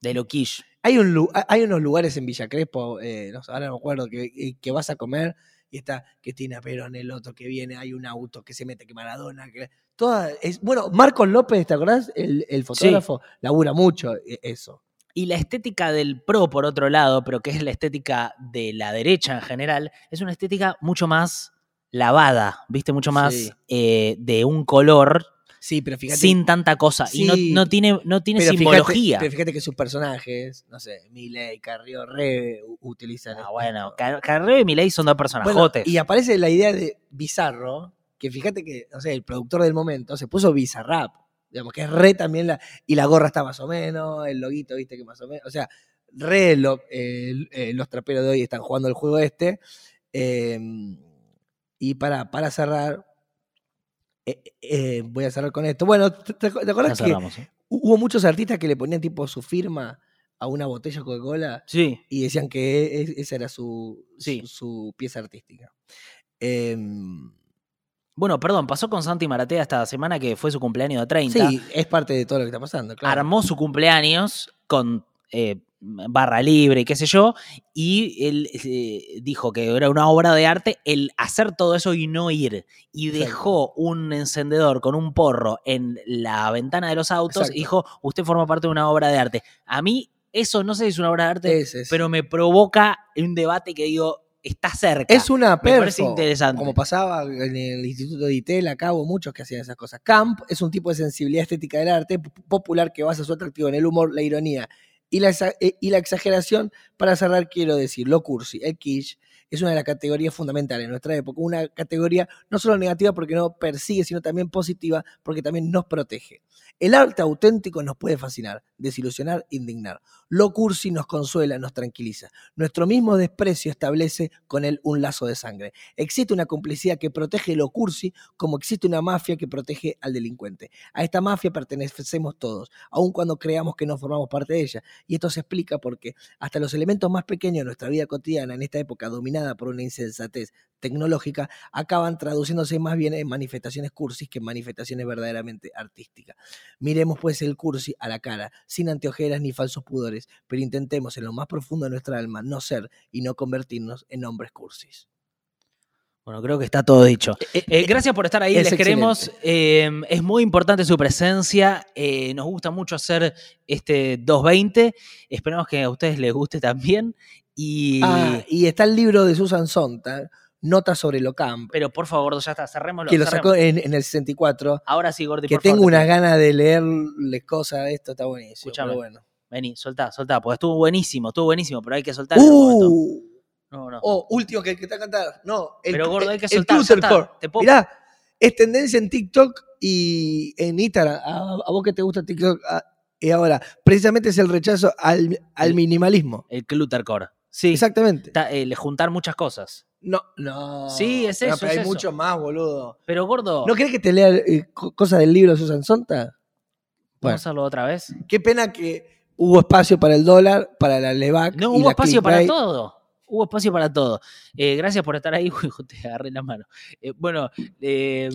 De Loquish. Hay, un, hay unos lugares en Villa Crespo, eh, no ahora no me acuerdo, que, que vas a comer y está Cristina Perón, el otro que viene, hay un auto que se mete, que Maradona, que toda, es, bueno, Marcos López, ¿te acordás? El, el fotógrafo, labura mucho eso. Y la estética del pro, por otro lado, pero que es la estética de la derecha en general, es una estética mucho más lavada, ¿viste? Mucho más Sí. eh, de un color Sí, pero fíjate. sin tanta cosa. Y no, no tiene, no tiene pero simbología. Fíjate, pero fíjate que sus personajes, no sé, Miley, Carrió, Re, u- utilizan. Ah, esto. bueno, Car- Carrero y Milei son dos Bueno, personajotes. y aparece la idea de Bizarro, que fíjate que, no sé, el productor del momento se puso Bizarrap, digamos, que es re también la, y la gorra está más o menos, el loguito, viste que más o menos, o sea, re lo- eh, eh, los traperos de hoy están jugando el juego este. eh, y para, para cerrar, eh, eh, voy a cerrar con esto. Bueno, ¿te, te- acuerdas que cerramos, ¿eh? hubo muchos artistas que le ponían tipo su firma a una botella de Coca-Cola? Sí, y decían que e- esa era su, Sí. su, su pieza artística. Em, bueno, perdón, pasó con Santi Maratea esta semana que fue su cumpleaños de 30. sí, es parte de todo lo que está pasando, claro. armó su cumpleaños con eh, barra libre y qué sé yo, y él eh, dijo que era una obra de arte el hacer todo eso y no ir. Y Exacto. dejó un encendedor con un porro en la ventana de los autos Exacto. y dijo, usted forma parte de una obra de arte. A mí eso no sé si es una obra de arte, es. pero me provoca un debate que digo, está cerca. es una me parece perfo, interesante. Como pasaba en el Instituto de ITEL, acá hubo muchos que hacían esas cosas. Camp es un tipo de sensibilidad estética del arte popular que basa su atractivo en el humor, la ironía y la, eh, y la exageración. Para cerrar, quiero decir, lo cursi, el kitsch, es una de las categorías fundamentales en nuestra época. Una categoría no solo negativa porque no persigue, sino también positiva porque también nos protege. El arte auténtico nos puede fascinar, desilusionar, indignar. Lo cursi nos consuela, nos tranquiliza. Nuestro mismo desprecio establece con él un lazo de sangre. Existe una complicidad que protege lo cursi como existe una mafia que protege al delincuente. A esta mafia pertenecemos todos, aun cuando creamos que no formamos parte de ella. Y esto se explica porque hasta los elementos más pequeños de nuestra vida cotidiana en esta época dominada por una insensatez tecnológica acaban traduciéndose más bien en manifestaciones cursis que en manifestaciones verdaderamente artísticas. Miremos pues el cursi a la cara, sin anteojeras ni falsos pudores, pero intentemos en lo más profundo de nuestra alma no ser y no convertirnos en hombres cursis. Bueno, creo que está todo dicho. Eh, Eh, gracias por estar ahí, es les queremos. Eh, es muy importante su presencia. eh, nos gusta mucho hacer este 220. Esperamos que a ustedes les guste también. Y, Ah, y está el libro de Susan Sontag, Notas sobre lo camp, pero por favor, ya está, cerrémoslo. que lo cerremos. sacó en, en el 64, Ahora sí, Gordi, que por tengo favor, te unas pido. ganas de leerle cosas, esto está buenísimo. Escúchame. pero bueno. Vení, soltá, soltá, porque estuvo buenísimo, estuvo buenísimo, pero hay que soltar. ¡Uh! No, no. Oh, último que, que está cantando. No, el, Pero, gordo, hay que el soltar, Cluster soltar. Te puedo- Mirá, es tendencia en TikTok y en Instagram. A, a vos que te gusta TikTok. a- y ahora, precisamente es el rechazo al, al El- minimalismo. El Clutercore. Sí. Exactamente. Está, eh, le juntar muchas cosas. No, no. Sí, es Pero eso, hay es eso. mucho más, boludo. Pero, gordo, ¿No querés que te lea eh, co- cosas del libro de Susan? ¿vamos Bueno. a hacerlo otra vez? Qué pena que hubo espacio para el dólar, para la LEVAC. No, y hubo la espacio para todo. Hubo espacio para todo. Eh, gracias por estar ahí. [laughs] Uy, te agarré la mano. Eh, bueno, eh,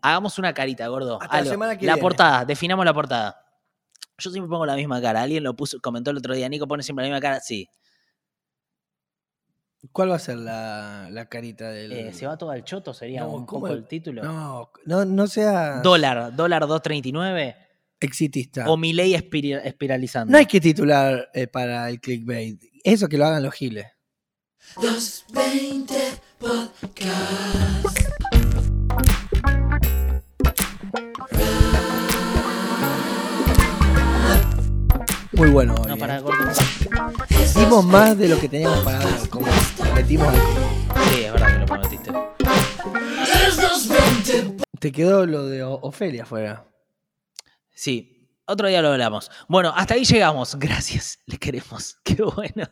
hagamos una carita, gordo. Hasta la semana que la viene. portada, definamos la portada. Yo siempre pongo la misma cara. Alguien lo puso, comentó el otro día. Nico pone siempre la misma cara. Sí. ¿Cuál va a ser la, la carita eh, del.? Se va todo al choto, sería un poco el título. No, no, no sea. Dólar, dólar 239. Exitista. O mi ley espir espiralizando. No hay que titular eh, para el clickbait. Eso que lo hagan los giles. 220 Podcast. Muy bueno. Muy no, para, eh. Dimos más de lo que teníamos para dar, como Sí, es verdad que lo prometiste. Te quedó lo de O- Ofelia afuera. Sí, otro día lo hablamos. Bueno, hasta ahí llegamos. Gracias, le queremos. [laughs] Qué bueno.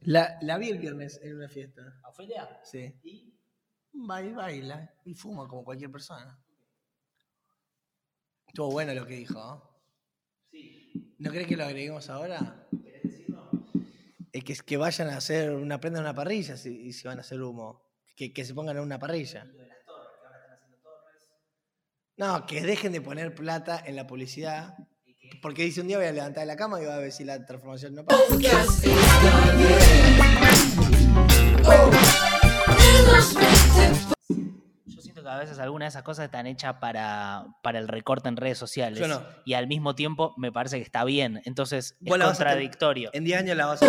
La, la vi el viernes en una fiesta. ¿Ofelia? Sí. Y baila, baila y fuma como cualquier persona. Estuvo bueno lo que dijo. Sí. ¿No crees que lo agreguemos ahora? Es que, que vayan a hacer una prenda en una parrilla si, y si van a hacer humo. Que, que se pongan en una parrilla. No, que dejen de poner plata en la publicidad. Porque dice un día voy a levantar de la cama y voy a ver si la transformación no pasa. A veces algunas de esas cosas están hechas para, para el recorte en redes sociales. Yo no. Y al mismo tiempo me parece que está bien. Entonces es la contradictorio. En 10 años la vas a.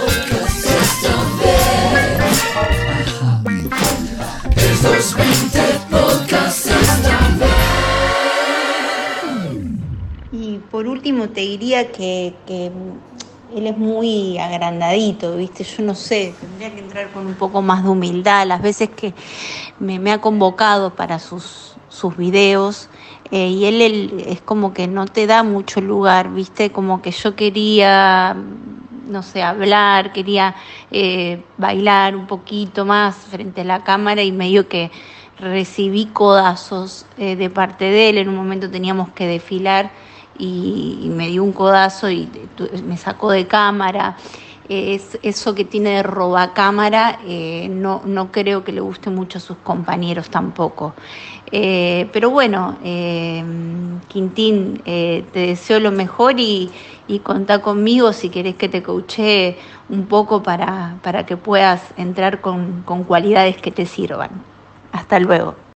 Y por último te diría que, que él es muy agrandadito, ¿viste? Yo no sé, tendría que entrar con un poco más de humildad. Las veces que me, me ha convocado para sus, sus videos eh, y él, él es como que no te da mucho lugar, ¿viste? Como que yo quería, no sé, hablar, quería eh, bailar un poquito más frente a la cámara y medio que recibí codazos eh, de parte de él. En un momento teníamos que desfilar y, me dio un codazo y me sacó de cámara. Es, eso que tiene de robacámara eh, no, no creo que le guste mucho a sus compañeros tampoco. Eh, pero bueno, eh, Quintín, te deseo lo mejor y, y contá conmigo si querés que te coache un poco para, para que puedas entrar con, con cualidades que te sirvan. Hasta luego.